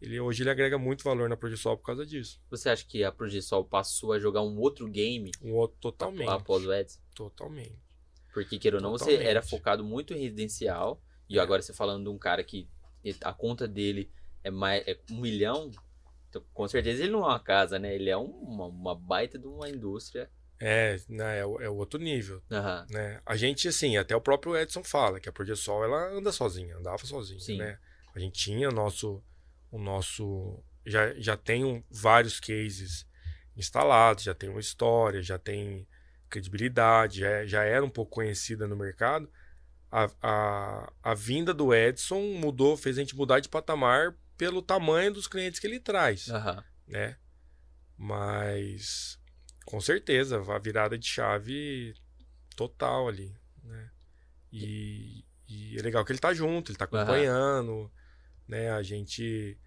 Speaker 2: ele hoje ele agrega muito valor na Progesol por causa disso.
Speaker 1: Você acha que a Progesol passou a jogar um outro game?
Speaker 2: Um outro totalmente.
Speaker 1: Após o Edson?
Speaker 2: Totalmente.
Speaker 1: Porque, queira ou não, você era focado muito em residencial. E é. agora você falando de um cara que a conta dele é, mais, é um milhão. Então, com certeza ele não é uma casa, né? Ele é uma, uma baita de uma indústria.
Speaker 2: É, né, é, é outro nível.
Speaker 1: Uhum.
Speaker 2: Né? A gente, assim, até o próprio Edson fala que a Progesol ela anda sozinha, andava sozinha,
Speaker 1: Sim.
Speaker 2: né? A gente tinha o nosso o nosso já, já tem um, vários cases instalados, já tem uma história, já tem credibilidade, já, já era um pouco conhecida no mercado. A, a, a vinda do Edson mudou, fez a gente mudar de patamar pelo tamanho dos clientes que ele traz,
Speaker 1: uhum.
Speaker 2: né? Mas com certeza a virada de chave total ali, né? E, e é legal que ele tá junto, ele tá acompanhando, uhum. né? A gente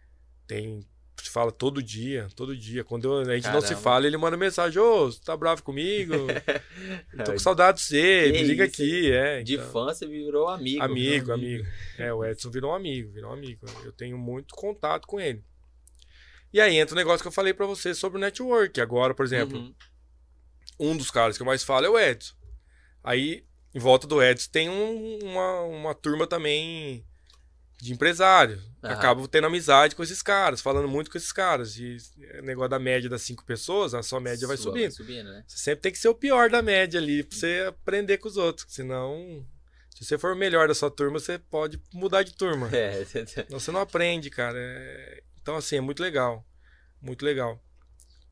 Speaker 2: tem se fala todo dia, todo dia. Quando eu, a gente Caramba. não se fala, ele manda mensagem: Ô, você tá bravo comigo? tô com saudade de você, que me liga aqui. É,
Speaker 1: de então. fã você virou amigo.
Speaker 2: Amigo, amigo. É, o Edson virou um amigo, virou um amigo. Eu tenho muito contato com ele. E aí entra o negócio que eu falei para você sobre o network. Agora, por exemplo, uhum. um dos caras que eu mais falo é o Edson. Aí, em volta do Edson, tem um, uma, uma turma também de empresário. Uhum. Acabo tendo amizade com esses caras, falando muito com esses caras. E o negócio da média das cinco pessoas, a sua média vai subindo. Vai
Speaker 1: subindo né?
Speaker 2: Você sempre tem que ser o pior da média ali, pra você aprender com os outros. Senão, se você for o melhor da sua turma, você pode mudar de turma.
Speaker 1: É.
Speaker 2: você não aprende, cara. É... Então, assim, é muito legal. Muito legal.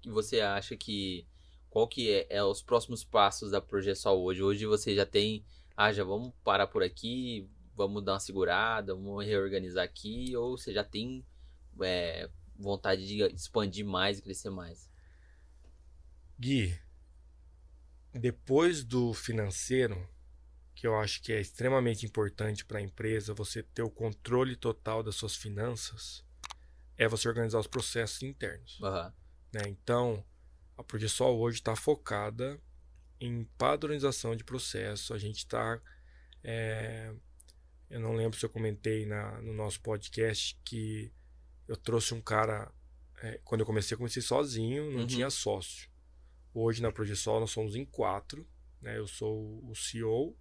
Speaker 1: E você acha que. Qual que é, é os próximos passos da Projeção hoje? Hoje você já tem. Ah, já vamos parar por aqui, vamos dar uma segurada, vamos reorganizar aqui, ou você já tem é, vontade de expandir mais e crescer mais?
Speaker 2: Gui, depois do financeiro, que eu acho que é extremamente importante para a empresa você ter o controle total das suas finanças, é você organizar os processos internos.
Speaker 1: Uhum.
Speaker 2: Né? Então, a Progesol hoje está focada em padronização de processo. A gente está é, eu não lembro se eu comentei na, no nosso podcast que eu trouxe um cara. É, quando eu comecei, eu comecei sozinho, não uhum. tinha sócio. Hoje na Progesol nós somos em quatro. Né? Eu sou o CEO,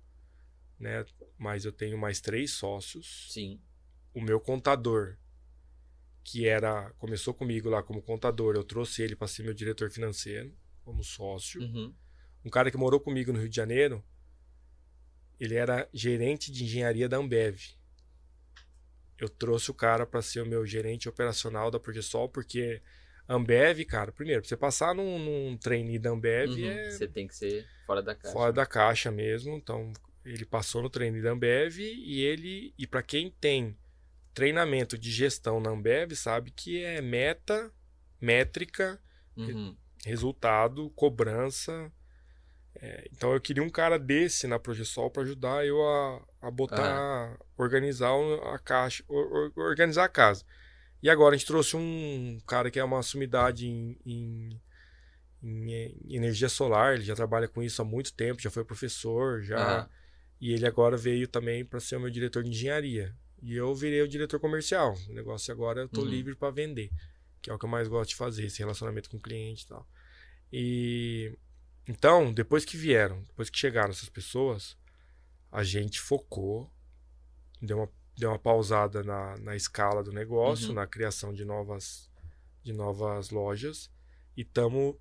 Speaker 2: né? mas eu tenho mais três sócios.
Speaker 1: Sim.
Speaker 2: O meu contador, que era começou comigo lá como contador, eu trouxe ele para ser meu diretor financeiro, como sócio.
Speaker 1: Uhum.
Speaker 2: Um cara que morou comigo no Rio de Janeiro, ele era gerente de engenharia da Ambev. Eu trouxe o cara para ser o meu gerente operacional da Progesol, porque Ambev, cara, primeiro, pra você passar num, num trainee da Ambev uhum, é.
Speaker 1: Você tem que ser fora da caixa.
Speaker 2: Fora da caixa mesmo. Então, ele passou no trainee da Ambev e ele. E para quem tem treinamento de gestão na Ambev, sabe que é meta, métrica,
Speaker 1: uhum.
Speaker 2: resultado, cobrança. É, então eu queria um cara desse na Progesol para ajudar eu a, a botar, organizar a caixa, organizar a casa. E agora a gente trouxe um cara que é uma sumidade em, em, em, energia solar, ele já trabalha com isso há muito tempo, já foi professor, já. E ele agora veio também para ser o meu diretor de engenharia. E eu virei o diretor comercial. O negócio agora eu estou uhum. livre para vender, que é o que eu mais gosto de fazer, esse relacionamento com o cliente e tal. E então, depois que vieram, depois que chegaram essas pessoas, a gente focou, deu uma, deu uma pausada na, na escala do negócio, uhum. na criação de novas, de novas lojas, e estamos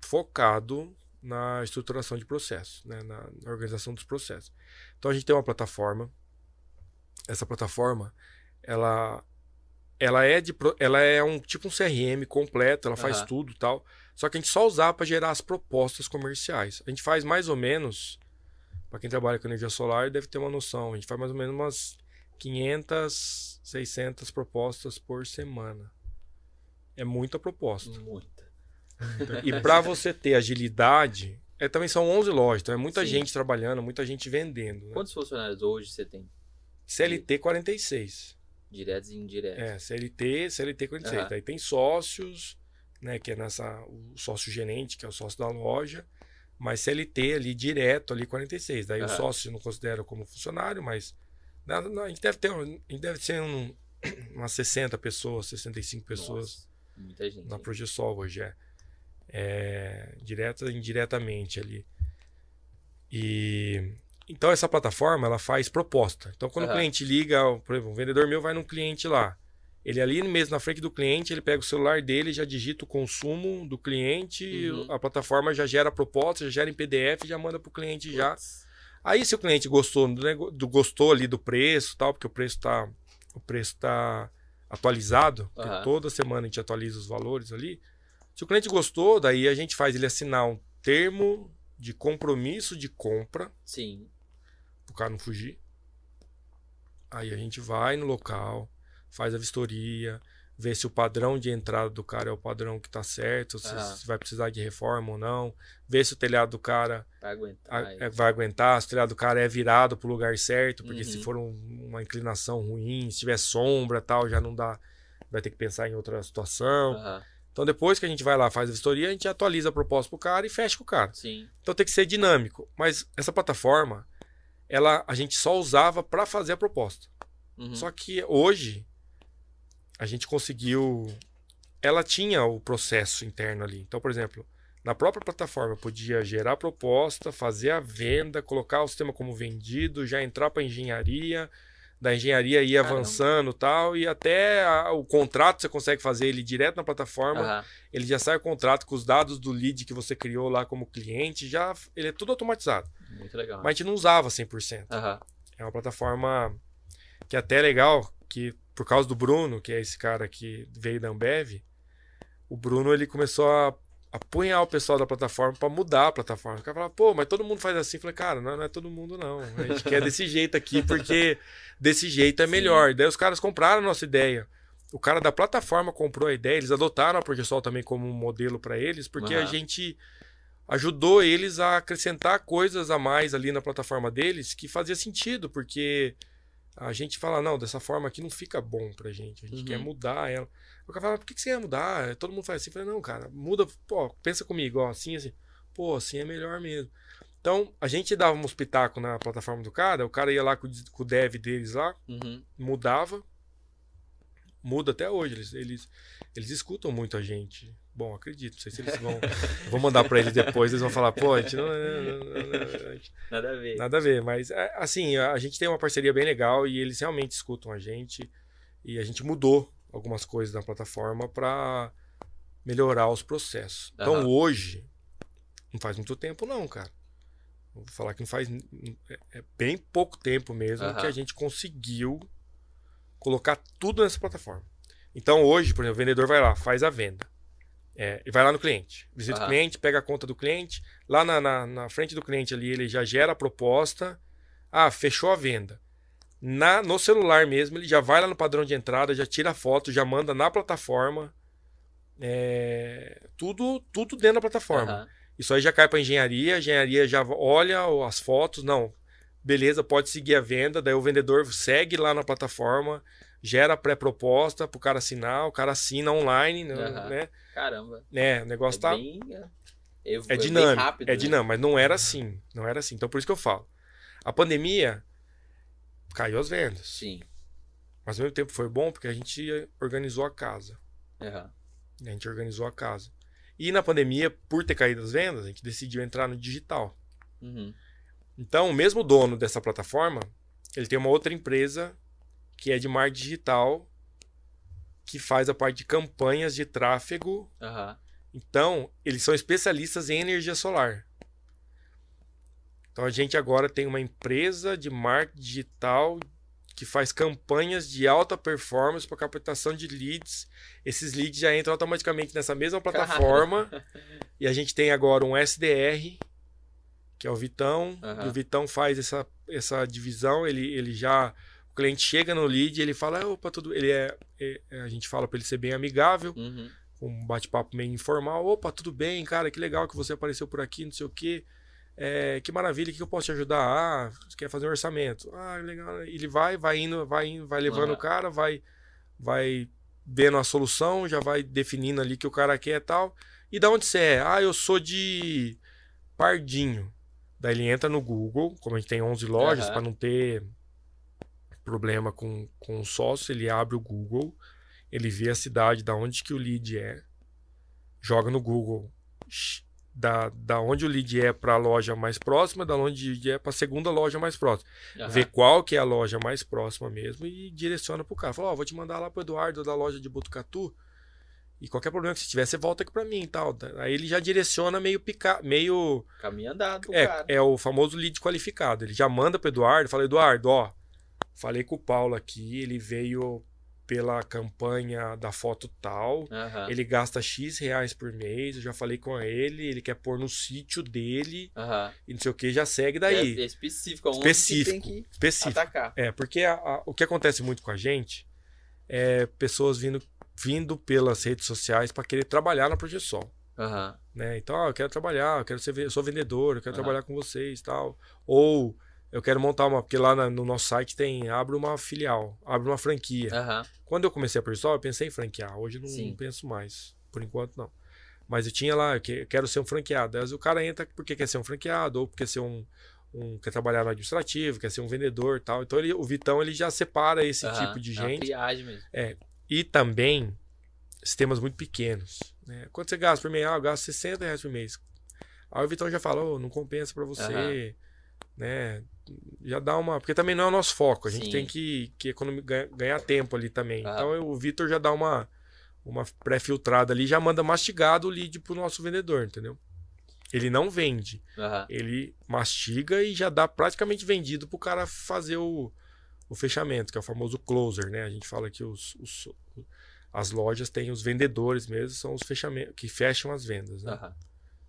Speaker 2: focado na estruturação de processos, né? na, na organização dos processos. Então a gente tem uma plataforma. Essa plataforma, ela ela é de ela é um tipo um CRM completo, ela faz uhum. tudo, tal. Só que a gente só usava para gerar as propostas comerciais. A gente faz mais ou menos, para quem trabalha com energia solar deve ter uma noção, a gente faz mais ou menos umas 500, 600 propostas por semana. É muita proposta.
Speaker 1: Muita.
Speaker 2: E para você ter agilidade, é, também são 11 lojas, então é muita Sim. gente trabalhando, muita gente vendendo. Né?
Speaker 1: Quantos funcionários hoje você tem?
Speaker 2: CLT 46.
Speaker 1: Diretos e indiretos.
Speaker 2: É, CLT, CLT 46. Uhum. Aí tem sócios, né, que é nessa o sócio gerente, que é o sócio da loja, mas CLT ali direto ali 46. Daí uhum. o sócio não considera como funcionário, mas a gente deve ter, a gente deve ser um, umas 60 pessoas, 65 pessoas. Nossa. Na Progesol hoje, é. é. Direta e indiretamente ali. E. Então essa plataforma ela faz proposta. Então quando uhum. o cliente liga, por exemplo, um vendedor meu vai num cliente lá. Ele ali mesmo na frente do cliente, ele pega o celular dele, já digita o consumo do cliente, uhum. a plataforma já gera a proposta, já gera em PDF, já manda para o cliente Puts. já. Aí se o cliente gostou do, gostou ali do preço, tal, porque o preço está o preço tá atualizado, uhum. toda semana a gente atualiza os valores ali. Se o cliente gostou, daí a gente faz ele assinar um termo de compromisso de compra.
Speaker 1: Sim.
Speaker 2: Para o cara não fugir. Aí a gente vai no local, faz a vistoria, vê se o padrão de entrada do cara é o padrão que está certo, se, se, vai precisar de reforma ou não, vê se o telhado do cara
Speaker 1: vai aguentar,
Speaker 2: a, é, vai aguentar se o telhado do cara é virado para o lugar certo, porque uhum. se for um, uma inclinação ruim, se tiver sombra tal, já não dá, vai ter que pensar em outra situação. Uhum. Então depois que a gente vai lá, faz a vistoria, a gente atualiza a proposta pro cara e fecha com o cara.
Speaker 1: Sim.
Speaker 2: Então tem que ser dinâmico. Mas essa plataforma, ela a gente só usava para fazer a proposta. Uhum. Só que hoje a gente conseguiu. Ela tinha o processo interno ali. Então, por exemplo, na própria plataforma podia gerar proposta, fazer a venda, colocar o sistema como vendido, já entrar para engenharia, da engenharia ir Caramba. avançando tal, e até a, o contrato você consegue fazer ele direto na plataforma. Uhum. Ele já sai o contrato com os dados do lead que você criou lá como cliente, já ele é tudo automatizado.
Speaker 1: Muito legal.
Speaker 2: Mas a gente não usava 100%. Uhum. É uma plataforma que é até legal, que por causa do Bruno, que é esse cara que veio da Ambev, o Bruno ele começou a apunhar o pessoal da plataforma para mudar a plataforma. O cara fala, pô, mas todo mundo faz assim. Eu falei, cara, não, não, é todo mundo não. A gente quer desse jeito aqui porque desse jeito é melhor. Sim. Daí os caras compraram a nossa ideia. O cara da plataforma comprou a ideia, eles adotaram a Progesol também como um modelo para eles, porque uhum. a gente ajudou eles a acrescentar coisas a mais ali na plataforma deles que fazia sentido, porque a gente fala, não, dessa forma aqui não fica bom pra gente. A gente uhum. quer mudar ela. O cara fala, por que, que você ia mudar? Todo mundo faz assim. Eu falei, não, cara, muda, pô, pensa comigo, ó, assim, assim. Pô, assim é melhor mesmo. Então, a gente dava um espetáculo na plataforma do cara, o cara ia lá com, com o dev deles lá, uhum. mudava. Muda até hoje. Eles, eles, eles escutam muito a gente. Bom, acredito. Não sei se eles vão. vou mandar para eles depois, eles vão falar, pô, a gente não.
Speaker 1: nada a ver.
Speaker 2: Nada a ver. Mas, é, assim, a gente tem uma parceria bem legal e eles realmente escutam a gente. E a gente mudou algumas coisas na plataforma para melhorar os processos. Uhum. Então, hoje, não faz muito tempo, não, cara. Vou falar que não faz. É, é bem pouco tempo mesmo uhum. que a gente conseguiu colocar tudo nessa plataforma. Então, hoje, por exemplo, o vendedor vai lá, faz a venda. É, e vai lá no cliente. Visita ah. o cliente, pega a conta do cliente. Lá na, na, na, frente do cliente ali, ele já gera a proposta. Ah, fechou a venda. Na, no celular mesmo, ele já vai lá no padrão de entrada, já tira a foto, já manda na plataforma. É, tudo, tudo dentro da plataforma. Uhum. Isso aí já cai para engenharia, a engenharia já olha as fotos, não, beleza, pode seguir a venda, daí o vendedor segue lá na plataforma, gera pré-proposta pro cara assinar, o cara assina online, uhum. né?
Speaker 1: Caramba.
Speaker 2: É, o negócio é tá. Bem, é, é dinâmico. Rápido, é né? dinâmico, mas não era assim. Não era assim. Então por isso que eu falo. A pandemia caiu as vendas.
Speaker 1: Sim.
Speaker 2: Mas ao mesmo tempo foi bom porque a gente organizou a casa.
Speaker 1: Uhum.
Speaker 2: A gente organizou a casa. E na pandemia, por ter caído as vendas, a gente decidiu entrar no digital.
Speaker 1: Uhum.
Speaker 2: Então, o mesmo dono dessa plataforma, ele tem uma outra empresa que é de marketing digital, que faz a parte de campanhas de tráfego.
Speaker 1: Uhum.
Speaker 2: Então, eles são especialistas em energia solar. Então, a gente agora tem uma empresa de marketing digital que faz campanhas de alta performance para captação de leads. Esses leads já entram automaticamente nessa mesma plataforma. e a gente tem agora um SDR, que é o Vitão. Uhum. E o Vitão faz essa, essa divisão. Ele, ele já o cliente chega no lead, ele fala, opa, tudo. Ele é, é a gente fala para ele ser bem amigável,
Speaker 1: uhum.
Speaker 2: um bate-papo meio informal. Opa, tudo bem, cara, que legal que você apareceu por aqui, não sei o quê. É, que maravilha, o que eu posso te ajudar? Ah, você quer fazer um orçamento? Ah, legal. Ele vai, vai indo, vai indo, vai levando uhum. o cara, vai, vai vendo a solução, já vai definindo ali que o cara quer e tal. E da onde você é? Ah, eu sou de Pardinho. Daí ele entra no Google, como a gente tem 11 lojas, uhum. para não ter problema com, com o sócio, ele abre o Google, ele vê a cidade da onde que o lead é, joga no Google da, da onde o lead é para a loja mais próxima, da onde o lead é para a segunda loja mais próxima. Uhum. Vê qual que é a loja mais próxima mesmo e direciona para o cara. Fala, ó, oh, vou te mandar lá para Eduardo da loja de Botucatu e qualquer problema que você tiver, você volta aqui para mim e tal. Aí ele já direciona meio picar, meio...
Speaker 1: Caminho andado
Speaker 2: é,
Speaker 1: cara.
Speaker 2: É o famoso lead qualificado. Ele já manda para Eduardo, fala, Eduardo, ó, falei com o Paulo aqui, ele veio pela campanha da foto tal. Uhum. Ele gasta X reais por mês. Eu já falei com ele, ele quer pôr no sítio dele uhum. e não sei o que, já segue daí.
Speaker 1: É, é específico, onde
Speaker 2: específico,
Speaker 1: tem que
Speaker 2: específico.
Speaker 1: atacar.
Speaker 2: É, porque a, a, o que acontece muito com a gente é pessoas vindo, vindo pelas redes sociais para querer trabalhar na Projeção. Uhum. Né? Então, ah, eu quero trabalhar, eu quero ser, eu sou vendedor, eu quero trabalhar com vocês tal. Ou eu quero montar uma, porque lá na, no nosso site tem, abre uma filial, abre uma franquia. Uhum. Quando eu comecei a Persol, eu pensei em franquear. Hoje não, não, penso mais, por enquanto não. Mas eu tinha lá, eu quero ser um franqueado. Aí o cara entra porque quer ser um franqueado, ou porque quer ser um, um quer trabalhar no administrativo, quer ser um vendedor tal. Então ele, o Vitão ele já separa esse uhum. tipo de é gente.
Speaker 1: É mesmo.
Speaker 2: É. E também sistemas muito pequenos. Né? Quanto você gasta por mês? Ah, eu gasto 60 reais por mês. Aí o Vitão já falou, oh, não compensa para você, uhum. Né? já dá uma. Porque também não é o nosso foco. A gente Sim. tem que, que economizar, ganhar tempo ali também. Ah. Então o Vitor já dá uma, uma pré-filtrada ali, já manda mastigado o lead pro nosso vendedor, entendeu? Ele não vende. Uhum. Ele mastiga e já dá praticamente vendido pro cara fazer o, o fechamento, que é o famoso closer, né? A gente fala que os, os as lojas têm os vendedores mesmo, são os fechamentos que fecham as vendas. Né? Uhum.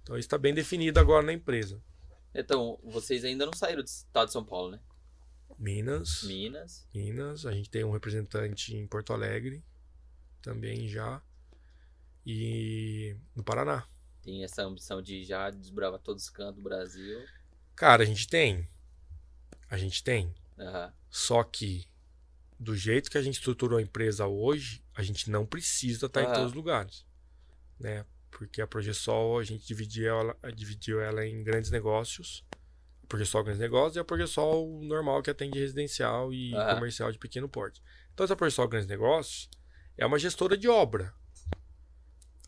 Speaker 2: Então isso está bem definido agora na empresa.
Speaker 1: Então, vocês ainda não saíram do estado de São Paulo, né?
Speaker 2: Minas.
Speaker 1: Minas.
Speaker 2: Minas. A gente tem um representante em Porto Alegre também já. E no Paraná.
Speaker 1: Tem essa ambição de já desbravar todos os cantos do Brasil.
Speaker 2: Cara, a gente tem. A gente tem.
Speaker 1: Uhum.
Speaker 2: Só que, do jeito que a gente estruturou a empresa hoje, a gente não precisa estar uhum. em todos os lugares. Né? Porque a Progesol a gente dividiu ela, dividiu ela em grandes negócios, a Progesol grandes negócios e a Progesol normal que atende residencial e uhum. comercial de pequeno porte. Então essa Progesol grandes negócios é uma gestora de obra.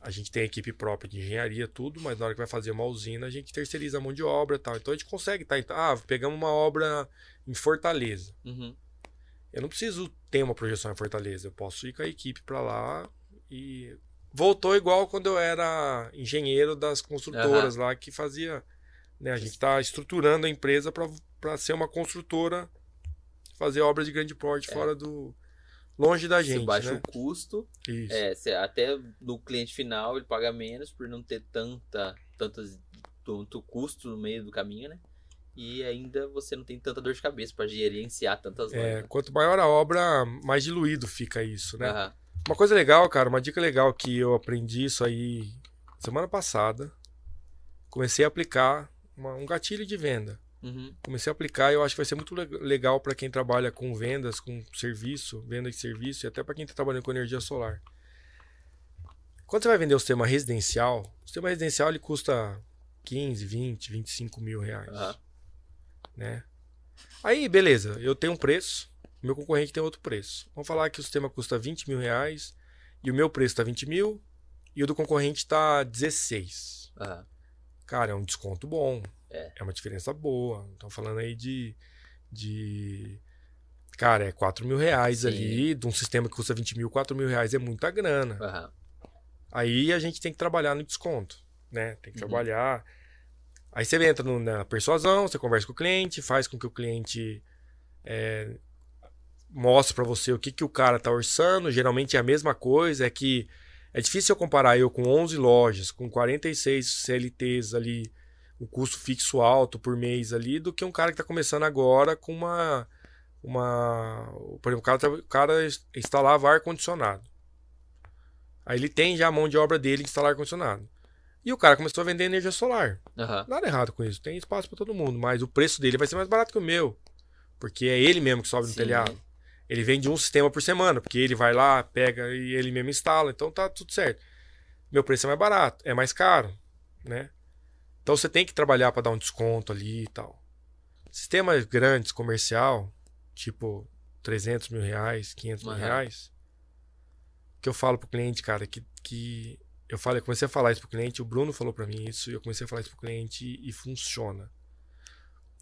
Speaker 2: A gente tem equipe própria de engenharia, tudo, mas na hora que vai fazer uma usina, a gente terceiriza a mão de obra e tal. Então a gente consegue, tá? Então, ah, pegamos uma obra em Fortaleza.
Speaker 1: Uhum.
Speaker 2: Eu não preciso ter uma projeção em Fortaleza. Eu posso ir com a equipe para lá e voltou igual quando eu era engenheiro das construtoras uhum. lá que fazia. Né, a gente está estruturando a empresa para ser uma construtora, fazer obras de grande porte é. fora do. longe da gente. Você
Speaker 1: baixa
Speaker 2: né?
Speaker 1: o custo.
Speaker 2: Isso.
Speaker 1: É, até no cliente final ele paga menos por não ter tanta, tantas, tanto custo no meio do caminho, né? E ainda você não tem tanta dor de cabeça para gerenciar tantas
Speaker 2: é,
Speaker 1: lojas. É,
Speaker 2: quanto maior a obra, mais diluído fica isso, né? Uhum. Uma coisa legal, cara, uma dica legal que eu aprendi isso aí semana passada. Comecei a aplicar uma, um gatilho de venda.
Speaker 1: Uhum.
Speaker 2: Comecei a aplicar e eu acho que vai ser muito legal para quem trabalha com vendas, com serviço, venda de serviço e até para quem está trabalhando com energia solar. Quando você vai vender o sistema residencial, o sistema residencial ele custa 15, 20, 25 mil reais. Uhum. Né? Aí, beleza, eu tenho um preço, meu concorrente tem outro preço. Vamos falar que o sistema custa 20 mil reais e o meu preço está 20 mil e o do concorrente está 16.
Speaker 1: Uhum.
Speaker 2: Cara, é um desconto bom.
Speaker 1: É,
Speaker 2: é uma diferença boa. Estão falando aí de, de. Cara, é 4 mil reais Sim. ali, de um sistema que custa 20 mil, 4 mil reais é muita grana.
Speaker 1: Uhum.
Speaker 2: Aí a gente tem que trabalhar no desconto. Né? Tem que uhum. trabalhar. Aí você entra no, na persuasão, você conversa com o cliente, faz com que o cliente é, mostro para você o que, que o cara tá orçando. Geralmente é a mesma coisa, é que é difícil eu comparar eu com 11 lojas, com 46 CLTs ali, um custo fixo alto por mês ali, do que um cara que está começando agora com uma. uma por exemplo, o cara, tá, o cara instalava ar-condicionado. Aí ele tem já a mão de obra dele de instalar ar-condicionado. E o cara começou a vender energia solar.
Speaker 1: Uhum.
Speaker 2: Nada errado com isso, tem espaço para todo mundo, mas o preço dele vai ser mais barato que o meu. Porque é ele mesmo que sobe no Sim. telhado. Ele vende um sistema por semana, porque ele vai lá, pega e ele mesmo instala, então tá tudo certo. Meu preço é mais barato, é mais caro, né? Então você tem que trabalhar para dar um desconto ali e tal. Sistemas grandes, comercial, tipo 300 mil reais, 500 mil reais, que eu falo pro cliente, cara, que, que eu falei, comecei a falar isso pro cliente, o Bruno falou para mim isso, e eu comecei a falar isso pro cliente e, e funciona.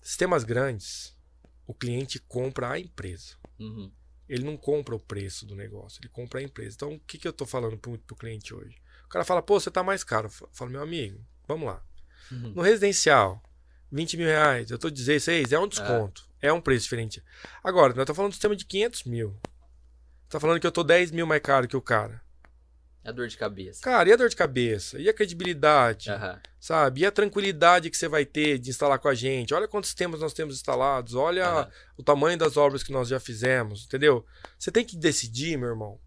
Speaker 2: Sistemas grandes, o cliente compra a empresa.
Speaker 1: Uhum.
Speaker 2: Ele não compra o preço do negócio, ele compra a empresa. Então, o que, que eu tô falando pro, pro cliente hoje? O cara fala, pô, você tá mais caro. Eu falo, meu amigo, vamos lá.
Speaker 1: Uhum.
Speaker 2: No residencial, 20 mil reais, eu tô 16, é um desconto. É, é um preço diferente. Agora, nós estamos falando do sistema de 500 mil. Tá falando que eu tô 10 mil mais caro que o cara.
Speaker 1: É a dor de cabeça.
Speaker 2: Cara, e a dor de cabeça? E a credibilidade?
Speaker 1: Uhum.
Speaker 2: Sabe? E a tranquilidade que você vai ter de instalar com a gente? Olha quantos sistemas nós temos instalados. Olha
Speaker 1: Uhum.
Speaker 2: o tamanho das obras que nós já fizemos. Entendeu? Você tem que decidir, meu irmão,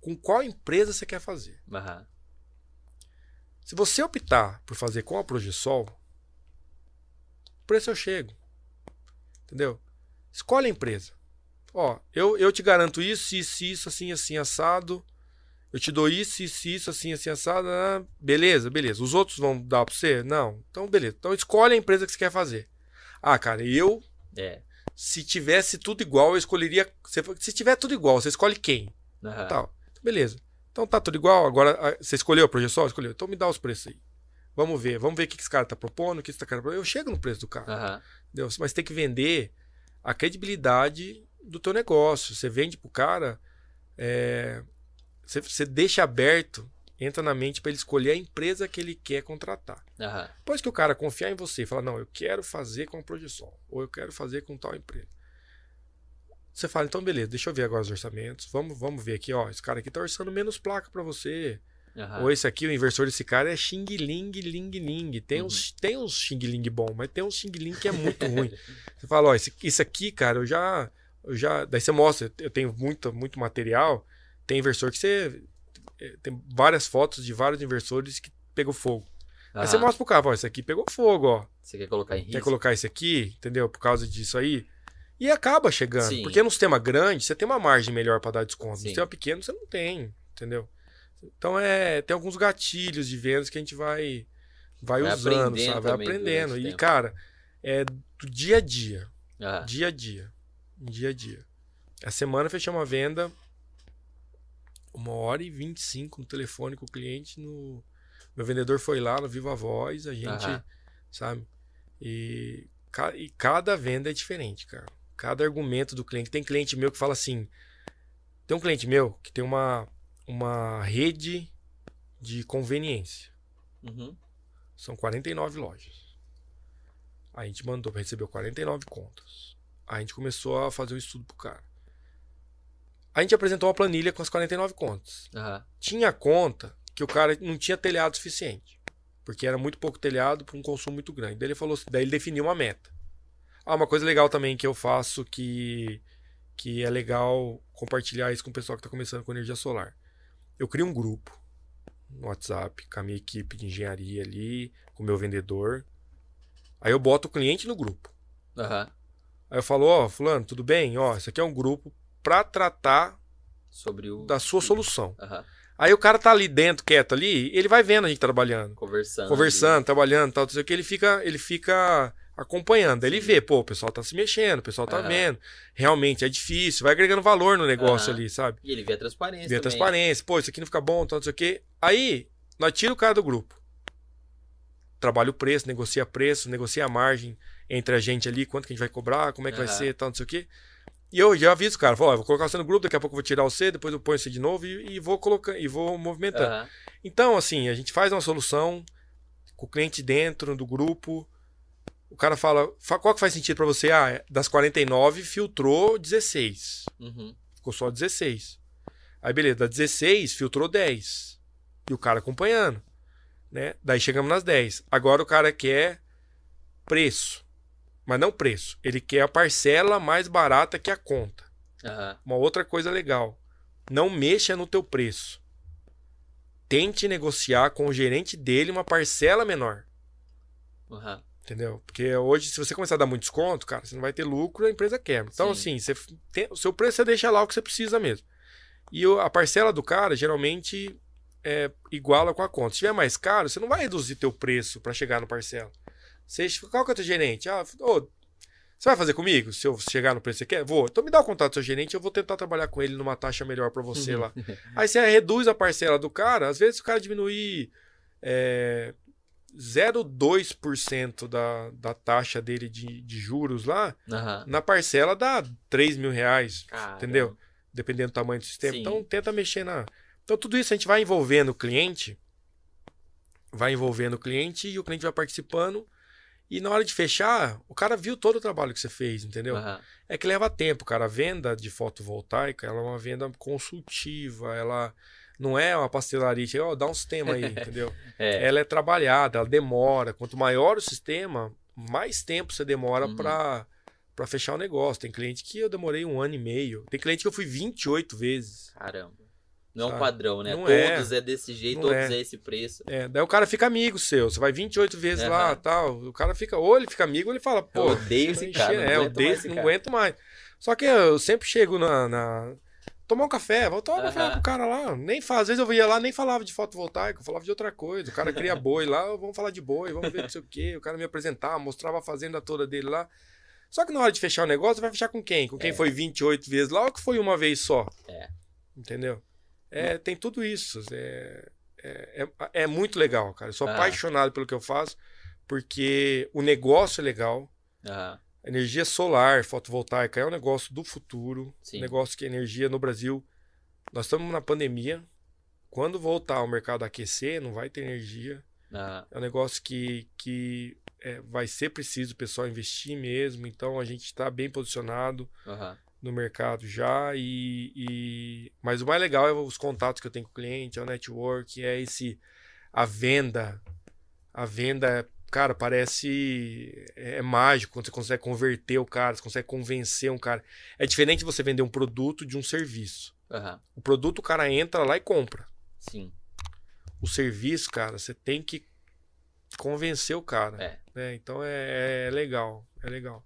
Speaker 2: com qual empresa você quer fazer.
Speaker 1: Uhum.
Speaker 2: Se você optar por fazer com a Progesol, o preço eu chego. Entendeu? Escolhe a empresa. Ó, eu, eu te garanto isso, isso, isso, assim, assim, assado. Eu te dou isso, isso, isso, assim, assim, assado. ah, beleza, beleza. Os outros vão dar pra você? Não. Então, beleza. Então, escolhe a empresa que você quer fazer. Ah, cara, eu,
Speaker 1: É.
Speaker 2: se tivesse tudo igual, eu escolheria. Se, tiver tudo igual, você escolhe quem?
Speaker 1: Uhum.
Speaker 2: Tal. Beleza. Então tá tudo igual. Agora, ah, você escolheu a projeção? Escolheu. Então me dá os preços aí. Vamos ver. Vamos ver o que esse cara tá propondo, o que esse cara tá propondo. Eu chego no preço do carro.
Speaker 1: Uhum.
Speaker 2: Entendeu? Mas tem que vender a credibilidade do teu negócio. Você vende pro cara, é, você, você deixa aberto, entra na mente para ele escolher a empresa que ele quer contratar.
Speaker 1: Uhum.
Speaker 2: Depois que o cara confiar em você e falar, não, eu quero fazer com a Projeção, ou eu quero fazer com tal empresa. Você fala, então beleza, deixa eu ver agora os orçamentos. Vamos, vamos ver aqui, ó. Esse cara aqui tá orçando menos placa para você.
Speaker 1: Uhum.
Speaker 2: Ou esse aqui, o inversor desse cara é xing ling ling ling. Tem
Speaker 1: Uhum.
Speaker 2: uns, tem uns xing ling bom, mas tem uns xing ling que é muito ruim. Você fala, ó, esse, isso aqui, cara, eu já, eu já. Daí você mostra, eu tenho muito, muito material. Tem inversor que você. eh, Tem várias fotos de vários inversores que pegou fogo. Aí você
Speaker 1: Aham.
Speaker 2: mostra pro cara, ó, esse aqui pegou fogo, ó.
Speaker 1: Você quer colocar em risco?
Speaker 2: Quer colocar esse aqui, entendeu? Por causa disso aí. E acaba chegando.
Speaker 1: Sim.
Speaker 2: Porque no sistema grande, você tem uma margem melhor para dar desconto.
Speaker 1: Sim.
Speaker 2: No sistema pequeno, você não tem, entendeu? Então é. Tem alguns gatilhos de vendas que a gente vai, vai,
Speaker 1: Vai
Speaker 2: usando,
Speaker 1: aprendendo
Speaker 2: sabe? Vai aprendendo. E,
Speaker 1: tempo.
Speaker 2: cara, é do dia a dia.
Speaker 1: Aham.
Speaker 2: Dia a dia. Dia a dia. A semana fechamos uma venda. Uma hora e 25 no telefone com o cliente. No... Meu vendedor foi lá no Viva Voz, a gente,
Speaker 1: Aham.
Speaker 2: sabe? E, ca- e cada venda é diferente, cara. Cada argumento do cliente. Tem cliente meu que fala assim. Tem um cliente meu que tem uma, uma rede de conveniência.
Speaker 1: Uhum.
Speaker 2: São 49 lojas. A gente mandou para receber 49 contas. A gente começou a fazer um estudo pro cara. A gente apresentou uma planilha com as 49 contas.
Speaker 1: Aham.
Speaker 2: Tinha conta que o cara não tinha telhado suficiente. Porque era muito pouco telhado para um consumo muito grande. Daí ele falou, daí ele definiu uma meta. Ah, uma coisa legal também que eu faço que que é legal compartilhar isso com o pessoal que está começando com energia solar. Eu crio um grupo no WhatsApp com a minha equipe de engenharia ali, com o meu vendedor. Aí eu boto o cliente no grupo.
Speaker 1: Aham.
Speaker 2: Aí eu falo, ó, fulano, tudo bem? Ó, isso aqui é um grupo para tratar
Speaker 1: Sobre o.
Speaker 2: da sua solução.
Speaker 1: Aham.
Speaker 2: Aí o cara tá ali dentro, quieto ali, ele vai vendo a gente trabalhando,
Speaker 1: Conversando.
Speaker 2: conversando, trabalhando, tal, não sei o que, ele fica, ele fica acompanhando. Ele vê, pô, o pessoal tá se mexendo, o pessoal tá
Speaker 1: Aham.
Speaker 2: vendo. Realmente é difícil, vai agregando valor no negócio
Speaker 1: Aham.
Speaker 2: ali, sabe?
Speaker 1: E ele vê a transparência.
Speaker 2: Vê a
Speaker 1: também.
Speaker 2: transparência, pô, isso aqui não fica bom, tal, não sei o que. Aí, nós tira o cara do grupo. Trabalha o preço, negocia preço, negocia a margem entre a gente ali, quanto que a gente vai cobrar, como é que vai
Speaker 1: Aham.
Speaker 2: ser, tal, não sei o que. E eu já aviso o cara, falo, ó, vou colocar você no grupo, daqui a pouco eu vou tirar você, depois eu ponho você de novo e, e vou colocando, e vou movimentando.
Speaker 1: Aham.
Speaker 2: Então, assim, a gente faz uma solução com o cliente dentro do grupo. O cara fala, "Fa- qual que faz sentido para você? Ah, das 49 filtrou 16.
Speaker 1: Uhum.
Speaker 2: Ficou só 16. Aí beleza, da 16 filtrou 10. E o cara acompanhando, né? Daí chegamos nas 10. Agora o cara quer preço. Mas não preço, ele quer a parcela mais barata que a conta.
Speaker 1: Aham.
Speaker 2: Uma outra coisa legal. Não mexa no teu preço. Tente negociar com o gerente dele uma parcela menor.
Speaker 1: Aham.
Speaker 2: Entendeu? Porque hoje, se você começar a dar muito desconto, cara, você não vai ter lucro, a empresa quebra. Então,
Speaker 1: Sim.
Speaker 2: assim, você tem- o seu preço você deixa lá o que você precisa mesmo. E a parcela do cara, geralmente, é iguala com a conta. Se tiver mais caro, você não vai reduzir teu preço para chegar no parcela. Você, qual que é o teu gerente? Ah, ô, Você vai fazer comigo? Se eu chegar no preço que você quer? Vou. Então me dá o contato do seu gerente, eu vou tentar trabalhar com ele numa taxa melhor para você lá. Aí você reduz a parcela do cara, às vezes o cara diminuir é, 0,2% da, da taxa dele de, de juros lá,
Speaker 1: Aham.
Speaker 2: na parcela dá 3 mil reais,
Speaker 1: Caramba.
Speaker 2: entendeu? Dependendo do tamanho do sistema.
Speaker 1: Sim.
Speaker 2: Então tenta mexer na. Então tudo isso a gente vai envolvendo o cliente, vai envolvendo o cliente e o cliente vai participando. E na hora de fechar, o cara viu todo o trabalho que você fez, entendeu?
Speaker 1: Aham.
Speaker 2: É que leva tempo, cara. A venda de fotovoltaica, ela é uma venda consultiva, ela não é uma pastelaria, chega, ó, dá um sistema aí, entendeu?
Speaker 1: É.
Speaker 2: Ela é trabalhada, ela demora. Quanto maior o sistema, mais tempo você demora
Speaker 1: Uhum.
Speaker 2: pra para fechar o negócio. Tem cliente que eu demorei um ano e meio. Tem cliente que eu fui 28 vezes.
Speaker 1: Caramba. Não é um
Speaker 2: Sabe?
Speaker 1: padrão, né?
Speaker 2: Não
Speaker 1: todos é. desse jeito,
Speaker 2: Não
Speaker 1: todos
Speaker 2: é.
Speaker 1: é. esse preço.
Speaker 2: É, daí o cara fica amigo seu. Você vai 28 vezes lá
Speaker 1: Aham.
Speaker 2: tal. O cara fica, ou ele fica amigo, ou ele fala,
Speaker 1: Eu
Speaker 2: pô,
Speaker 1: odeio
Speaker 2: você
Speaker 1: esse cara,
Speaker 2: encher-
Speaker 1: não
Speaker 2: é, eu odeio,
Speaker 1: mais
Speaker 2: não
Speaker 1: cara.
Speaker 2: aguento mais. Só que eu sempre chego na. na- Tomar um café, vou tomar um café
Speaker 1: Aham.
Speaker 2: com o cara lá. Nem faz. Às vezes eu ia lá, nem falava de fotovoltaico, eu falava de outra coisa. O cara cria boi lá, vamos falar de boi, vamos ver não sei o quê. O cara me apresentava, mostrava a fazenda toda dele lá. Só que na hora de fechar o negócio, vai fechar com quem? Com quem
Speaker 1: É.
Speaker 2: foi 28 vezes lá ou que foi uma vez só?
Speaker 1: É.
Speaker 2: Entendeu? É, tem tudo isso. É, é, é, é muito legal, cara. Eu sou
Speaker 1: Ah.
Speaker 2: apaixonado pelo que eu faço, porque o negócio é legal.
Speaker 1: Aham.
Speaker 2: Energia solar, fotovoltaica é um negócio do futuro.
Speaker 1: Sim.
Speaker 2: Negócio que energia no Brasil. Nós estamos na pandemia. Quando voltar o mercado a aquecer, não vai ter energia.
Speaker 1: Aham.
Speaker 2: É um negócio que, que é, vai ser preciso o pessoal investir mesmo. Então a gente está bem posicionado
Speaker 1: Aham.
Speaker 2: No mercado já. E, e- Mas o mais legal é os contatos que eu tenho com o cliente, é o network, é esse. A venda. A venda, cara, parece. É, é mágico quando você consegue converter o cara, você consegue convencer um cara. É diferente você vender um produto de um serviço.
Speaker 1: Aham.
Speaker 2: O produto o cara entra lá e compra.
Speaker 1: Sim.
Speaker 2: O serviço, cara, você tem que convencer o cara.
Speaker 1: É.
Speaker 2: né? Então é, é legal. É legal.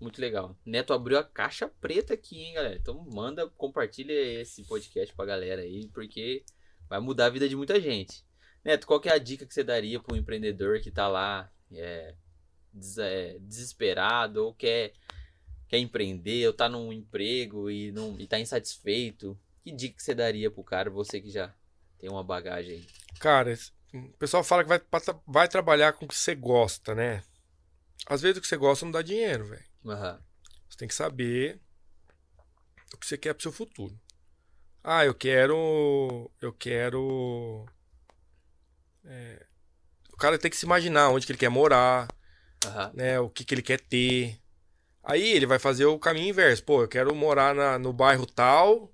Speaker 1: Muito legal. Neto abriu a caixa preta aqui, hein, galera? Então manda, compartilha esse podcast pra galera aí, porque vai mudar a vida de muita gente. Neto, qual que é a dica que você daria para um empreendedor que tá lá é, des- é, desesperado ou quer, quer empreender ou tá num emprego e, não, e tá insatisfeito? Que dica que você daria pro cara, você que já tem uma bagagem aí?
Speaker 2: Cara, esse- o pessoal fala que vai, vai trabalhar com o que você gosta, né? Às vezes o que você gosta não dá dinheiro, velho.
Speaker 1: Aham.
Speaker 2: Você tem que saber o que você quer pro seu futuro. Ah, eu quero. Eu quero. é, o cara tem que se imaginar onde que ele quer morar,
Speaker 1: Aham.
Speaker 2: né? O que, que ele quer ter. Aí ele vai fazer o caminho inverso. Pô, eu quero morar na- no bairro tal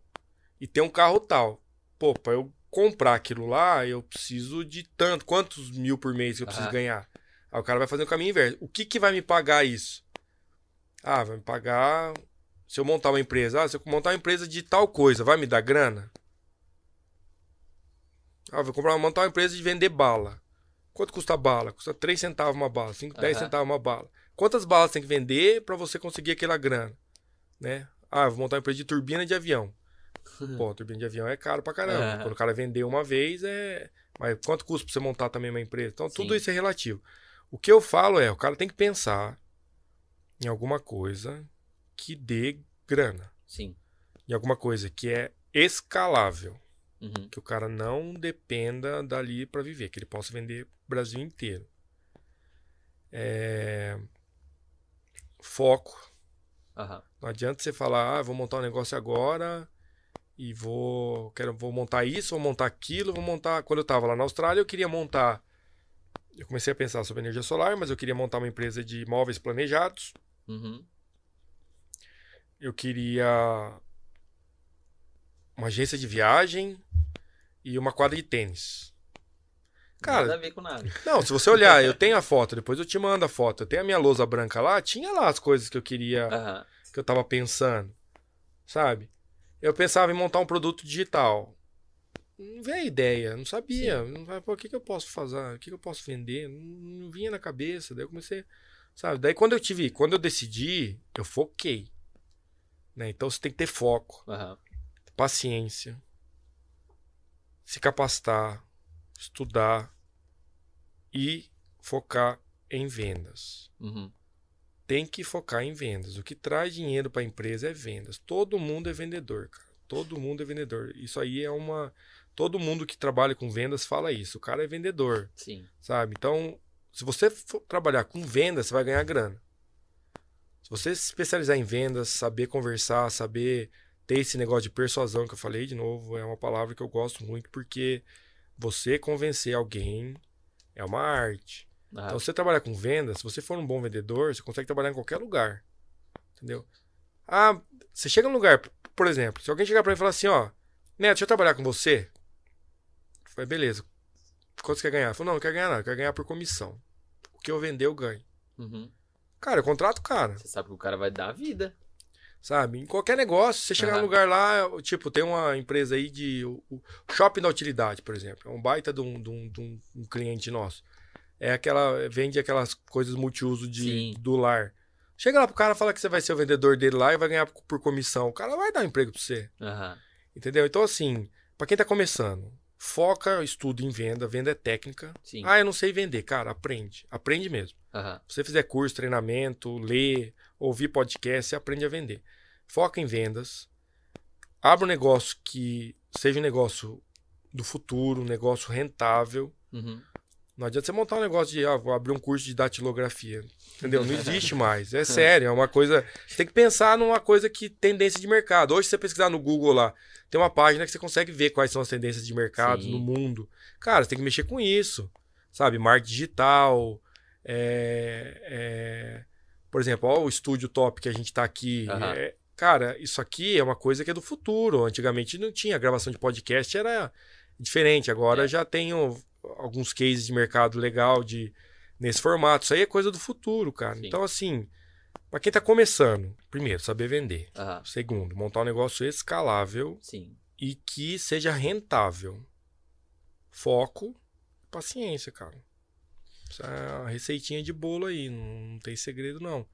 Speaker 2: e ter um carro tal. Pô, pra eu comprar aquilo lá, eu preciso de tanto. Quantos mil por mês que eu preciso
Speaker 1: Aham.
Speaker 2: ganhar? Aí o cara vai fazer o caminho inverso. O que, que vai me pagar isso? Ah, vai me pagar. Se eu montar uma empresa, ah, se eu montar uma empresa de tal coisa, vai me dar grana? Ah, vou comprar, montar uma empresa de vender bala. Quanto custa a bala? Custa 3 centavos uma bala, 5, 10
Speaker 1: Aham.
Speaker 2: centavos uma bala. Quantas balas tem que vender para você conseguir aquela grana? Né? Ah, vou montar uma empresa de turbina de avião. Pô, turbina de avião é caro pra caramba.
Speaker 1: Aham.
Speaker 2: Quando o cara vender uma vez, é. Mas quanto custa pra você montar também uma empresa? Então, tudo
Speaker 1: Sim.
Speaker 2: isso é relativo. O que eu falo é, o cara tem que pensar em alguma coisa que dê grana.
Speaker 1: Sim.
Speaker 2: Em alguma coisa que é escalável.
Speaker 1: Uhum.
Speaker 2: Que o cara não dependa dali para viver, que ele possa vender o Brasil inteiro. É, Foco.
Speaker 1: Aham.
Speaker 2: Não adianta você falar, ah, vou montar um negócio agora e vou, quero, vou montar isso, vou montar aquilo, vou montar. Quando eu estava lá na Austrália, eu queria montar. Eu comecei a pensar sobre energia solar, mas eu queria montar uma empresa de móveis planejados.
Speaker 1: Uhum.
Speaker 2: Eu queria uma agência de viagem e uma quadra de tênis. Cara,
Speaker 1: Nada a ver com nada.
Speaker 2: Não, se você olhar, eu tenho a foto, depois eu te mando a foto. Eu tenho a minha lousa branca lá, tinha lá as coisas que eu queria,
Speaker 1: Aham.
Speaker 2: que eu tava pensando, sabe? Eu pensava em montar um produto digital. Não veio a ideia, não sabia. Não, pô, o que, que eu posso fazer? O que, que eu posso vender? Não, não vinha na cabeça. Daí eu comecei, sabe? Daí quando eu tive, quando eu decidi, eu foquei. Né? Então você tem que ter foco,
Speaker 1: Aham.
Speaker 2: paciência, se capacitar, estudar e focar em vendas.
Speaker 1: Uhum.
Speaker 2: tem que focar em vendas. O que traz dinheiro para a empresa é vendas. Todo mundo é vendedor, cara. Todo mundo é vendedor. Isso aí é uma. Todo mundo que trabalha com vendas fala isso. O cara é vendedor.
Speaker 1: Sim.
Speaker 2: Sabe? Então, se você for trabalhar com vendas, você vai ganhar grana. Se você se especializar em vendas, saber conversar, saber ter esse negócio de persuasão que eu falei de novo, é uma palavra que eu gosto muito porque você convencer alguém é uma arte. Ah. Então, se você trabalhar com vendas, se você for um bom vendedor, você consegue trabalhar em qualquer lugar. Entendeu? Ah, você chega num lugar, por exemplo, se alguém chegar para mim e falar assim, ó, Neto, deixa eu trabalhar com você. Eu falei, beleza. Quanto você quer ganhar? Eu falei, não, não quero ganhar nada, eu quero ganhar por comissão. O que eu vender, eu ganho.
Speaker 1: Uhum.
Speaker 2: Cara, eu contrato o cara.
Speaker 1: Você sabe que o cara vai dar a vida.
Speaker 2: Sabe? Em qualquer negócio, você chegar uhum. num lugar lá, tipo, tem uma empresa aí de. O, o Shopping da Utilidade, por exemplo. É um baita de um, de um, de um cliente nosso. É aquela. Vende aquelas coisas multiuso de, do lar. Chega lá pro cara fala que você vai ser o vendedor dele lá e vai ganhar por comissão. O cara vai dar um emprego pra você.
Speaker 1: Uhum.
Speaker 2: Entendeu? Então, assim, para quem tá começando, foca, estuda em venda. Venda é técnica.
Speaker 1: Sim.
Speaker 2: Ah, eu não sei vender. Cara, aprende. Aprende mesmo.
Speaker 1: Uhum.
Speaker 2: Se você fizer curso, treinamento, ler, ouvir podcast, você aprende a vender. Foca em vendas. Abra um negócio que seja um negócio do futuro, um negócio rentável.
Speaker 1: Uhum.
Speaker 2: Não adianta você montar um negócio de ah, vou abrir um curso de datilografia. Entendeu? Não existe mais. É sério, é uma coisa. Você tem que pensar numa coisa que tendência de mercado. Hoje, você pesquisar no Google lá, tem uma página que você consegue ver quais são as tendências de mercado Sim. no mundo. Cara, você tem que mexer com isso. Sabe? Marketing digital. É, é... Por exemplo, ó, o estúdio top que a gente está aqui.
Speaker 1: Uhum.
Speaker 2: É... Cara, isso aqui é uma coisa que é do futuro. Antigamente não tinha. A gravação de podcast era diferente. Agora é. já tem alguns cases de mercado legal de nesse formato. Isso aí é coisa do futuro, cara. Sim. Então, assim, para quem tá começando, primeiro, saber vender.
Speaker 1: Uhum.
Speaker 2: Segundo, montar um negócio escalável
Speaker 1: Sim.
Speaker 2: e que seja rentável. Foco, paciência, cara. Essa é a receitinha de bolo aí, não tem segredo não.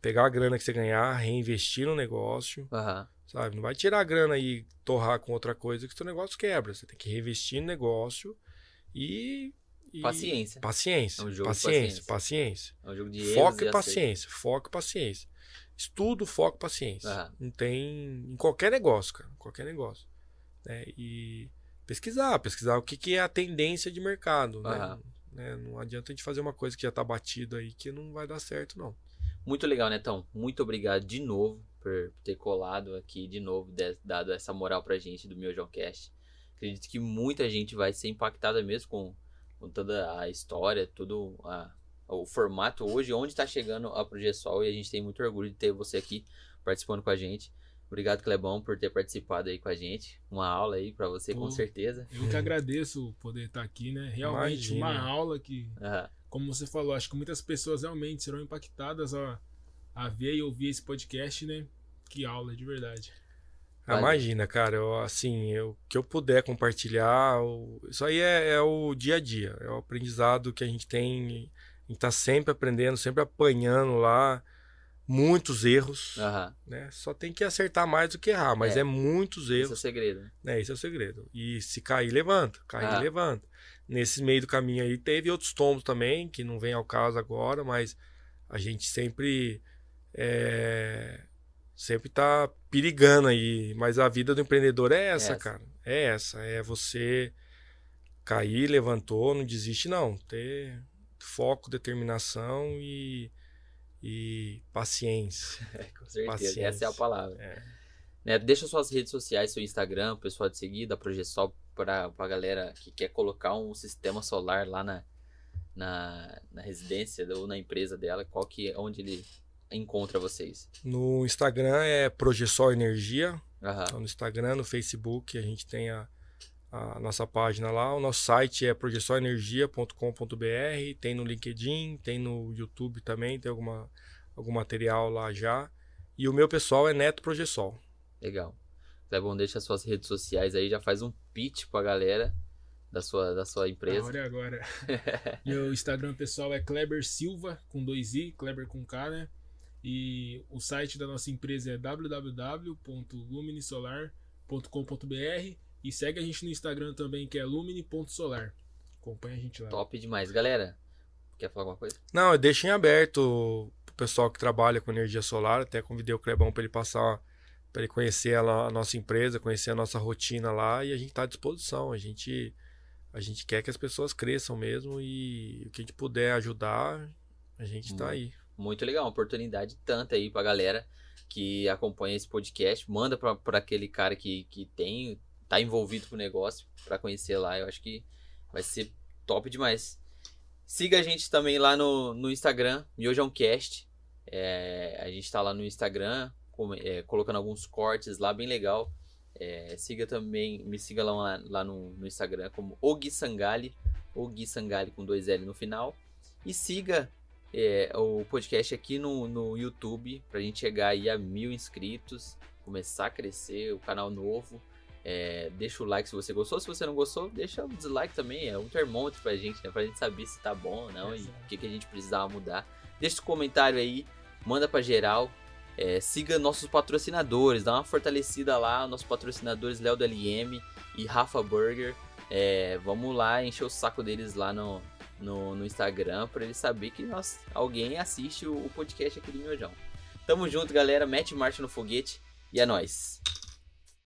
Speaker 2: Pegar a grana que você ganhar, reinvestir no negócio,
Speaker 1: uhum.
Speaker 2: sabe? Não vai tirar a grana e torrar com outra coisa que seu negócio quebra. Você tem que reinvestir no negócio e. e...
Speaker 1: Paciência.
Speaker 2: Paciência. É um jogo paciência, paciência. paciência.
Speaker 1: É um jogo de
Speaker 2: Foco e paciência. Foco e paciência. Estudo, foco, paciência.
Speaker 1: Uhum.
Speaker 2: Não tem. Em qualquer negócio, cara. Qualquer negócio. Né? E pesquisar, pesquisar o que, que é a tendência de mercado. Né?
Speaker 1: Uhum.
Speaker 2: né? Não adianta a gente fazer uma coisa que já tá batida aí que não vai dar certo, não.
Speaker 1: Muito legal, Netão. Muito obrigado de novo por ter colado aqui de novo, dado essa moral pra gente do meu Cast acredito que muita gente vai ser impactada mesmo com, com toda a história, todo a, o formato hoje, onde está chegando a Projeçol e a gente tem muito orgulho de ter você aqui participando com a gente. Obrigado, Clebão, por ter participado aí com a gente. Uma aula aí para você, Pô, com certeza.
Speaker 3: Eu que agradeço poder estar aqui, né? Realmente Imagina. uma aula que,
Speaker 1: uhum.
Speaker 3: como você falou, acho que muitas pessoas realmente serão impactadas a, a ver e ouvir esse podcast, né? Que aula, de verdade.
Speaker 2: Ah, imagina, cara, eu, assim, o que eu puder compartilhar, isso aí é, é, o dia a dia, é o aprendizado que a gente tem, a gente tá sempre aprendendo, sempre apanhando lá, muitos erros,
Speaker 1: uhum.
Speaker 2: né? Só tem que acertar mais do que errar, mas é, é muitos erros. Esse é o
Speaker 1: segredo.
Speaker 2: É, esse é o segredo. E se cair, levanta, cair, uhum. levanta. Nesse meio do caminho aí teve outros tombos também, que não vem ao caso agora, mas a gente sempre é, sempre tá perigando aí. Mas a vida do empreendedor é essa, é essa. cara. É essa. É você cair, levantou, não desiste, não. Ter foco, determinação e, e paciência.
Speaker 1: É, com certeza. Paciência. Essa é a palavra.
Speaker 2: É.
Speaker 1: Né, deixa suas redes sociais, seu Instagram, o pessoal de seguir, da Projeção para a galera que quer colocar um sistema solar lá na, na, na residência ou na empresa dela, qual que onde ele encontra vocês?
Speaker 2: No Instagram é Projeção Energia.
Speaker 1: Uhum.
Speaker 2: Então, no Instagram, no Facebook, a gente tem a, a nossa página lá. O nosso site é projeçãoenergia.com.br. Tem no LinkedIn, tem no YouTube também, tem alguma, algum material lá já. E o meu pessoal é Neto Projeção.
Speaker 1: Legal. bom deixa suas redes sociais aí, já faz um pitch pra galera da sua, da sua empresa.
Speaker 3: Agora é agora. meu Instagram pessoal é Kleber Silva, com dois i, Kleber com K, né? E o site da nossa empresa é www.luminisolar.com.br e segue a gente no Instagram também, que é lumini.solar. Acompanha a gente lá.
Speaker 1: Top demais. Galera, quer falar alguma coisa?
Speaker 2: Não, deixem aberto pro pessoal que trabalha com energia solar. Até convidei o Clebão para ele passar, para ele conhecer a, a, nossa empresa, conhecer a nossa rotina lá e a gente está à disposição. A gente, a gente quer que as pessoas cresçam mesmo e o que a gente puder ajudar, a gente está aí.
Speaker 1: Muito legal, uma oportunidade tanta aí pra galera que acompanha esse podcast. Manda para aquele cara que, que tem, tá envolvido com o negócio para conhecer lá. Eu acho que vai ser top demais. Siga a gente também lá no, no Instagram, MiojaãoCast. É, a gente está lá no Instagram, com, é, colocando alguns cortes lá, bem legal. É, siga também, me siga lá, lá no, no Instagram como Ogui Sangali, Ogui Sangali com dois L no final. E siga é, o podcast aqui no, no YouTube pra gente chegar aí a mil inscritos, começar a crescer, o canal novo. É, deixa o like se você gostou. Se você não gostou, deixa o dislike também. É um termômetro pra gente, né? Pra gente saber se tá bom ou não e o que, que a gente precisava mudar. Deixa o comentário aí, manda pra geral. É, siga nossos patrocinadores, dá uma fortalecida lá. Nossos patrocinadores Léo do LM e Rafa Burger. É, vamos lá encher o saco deles lá no, no, no Instagram para ele saber que nós, alguém assiste o, o podcast aqui do Miojão. Tamo junto, galera. Mete marcha no foguete e é nóis.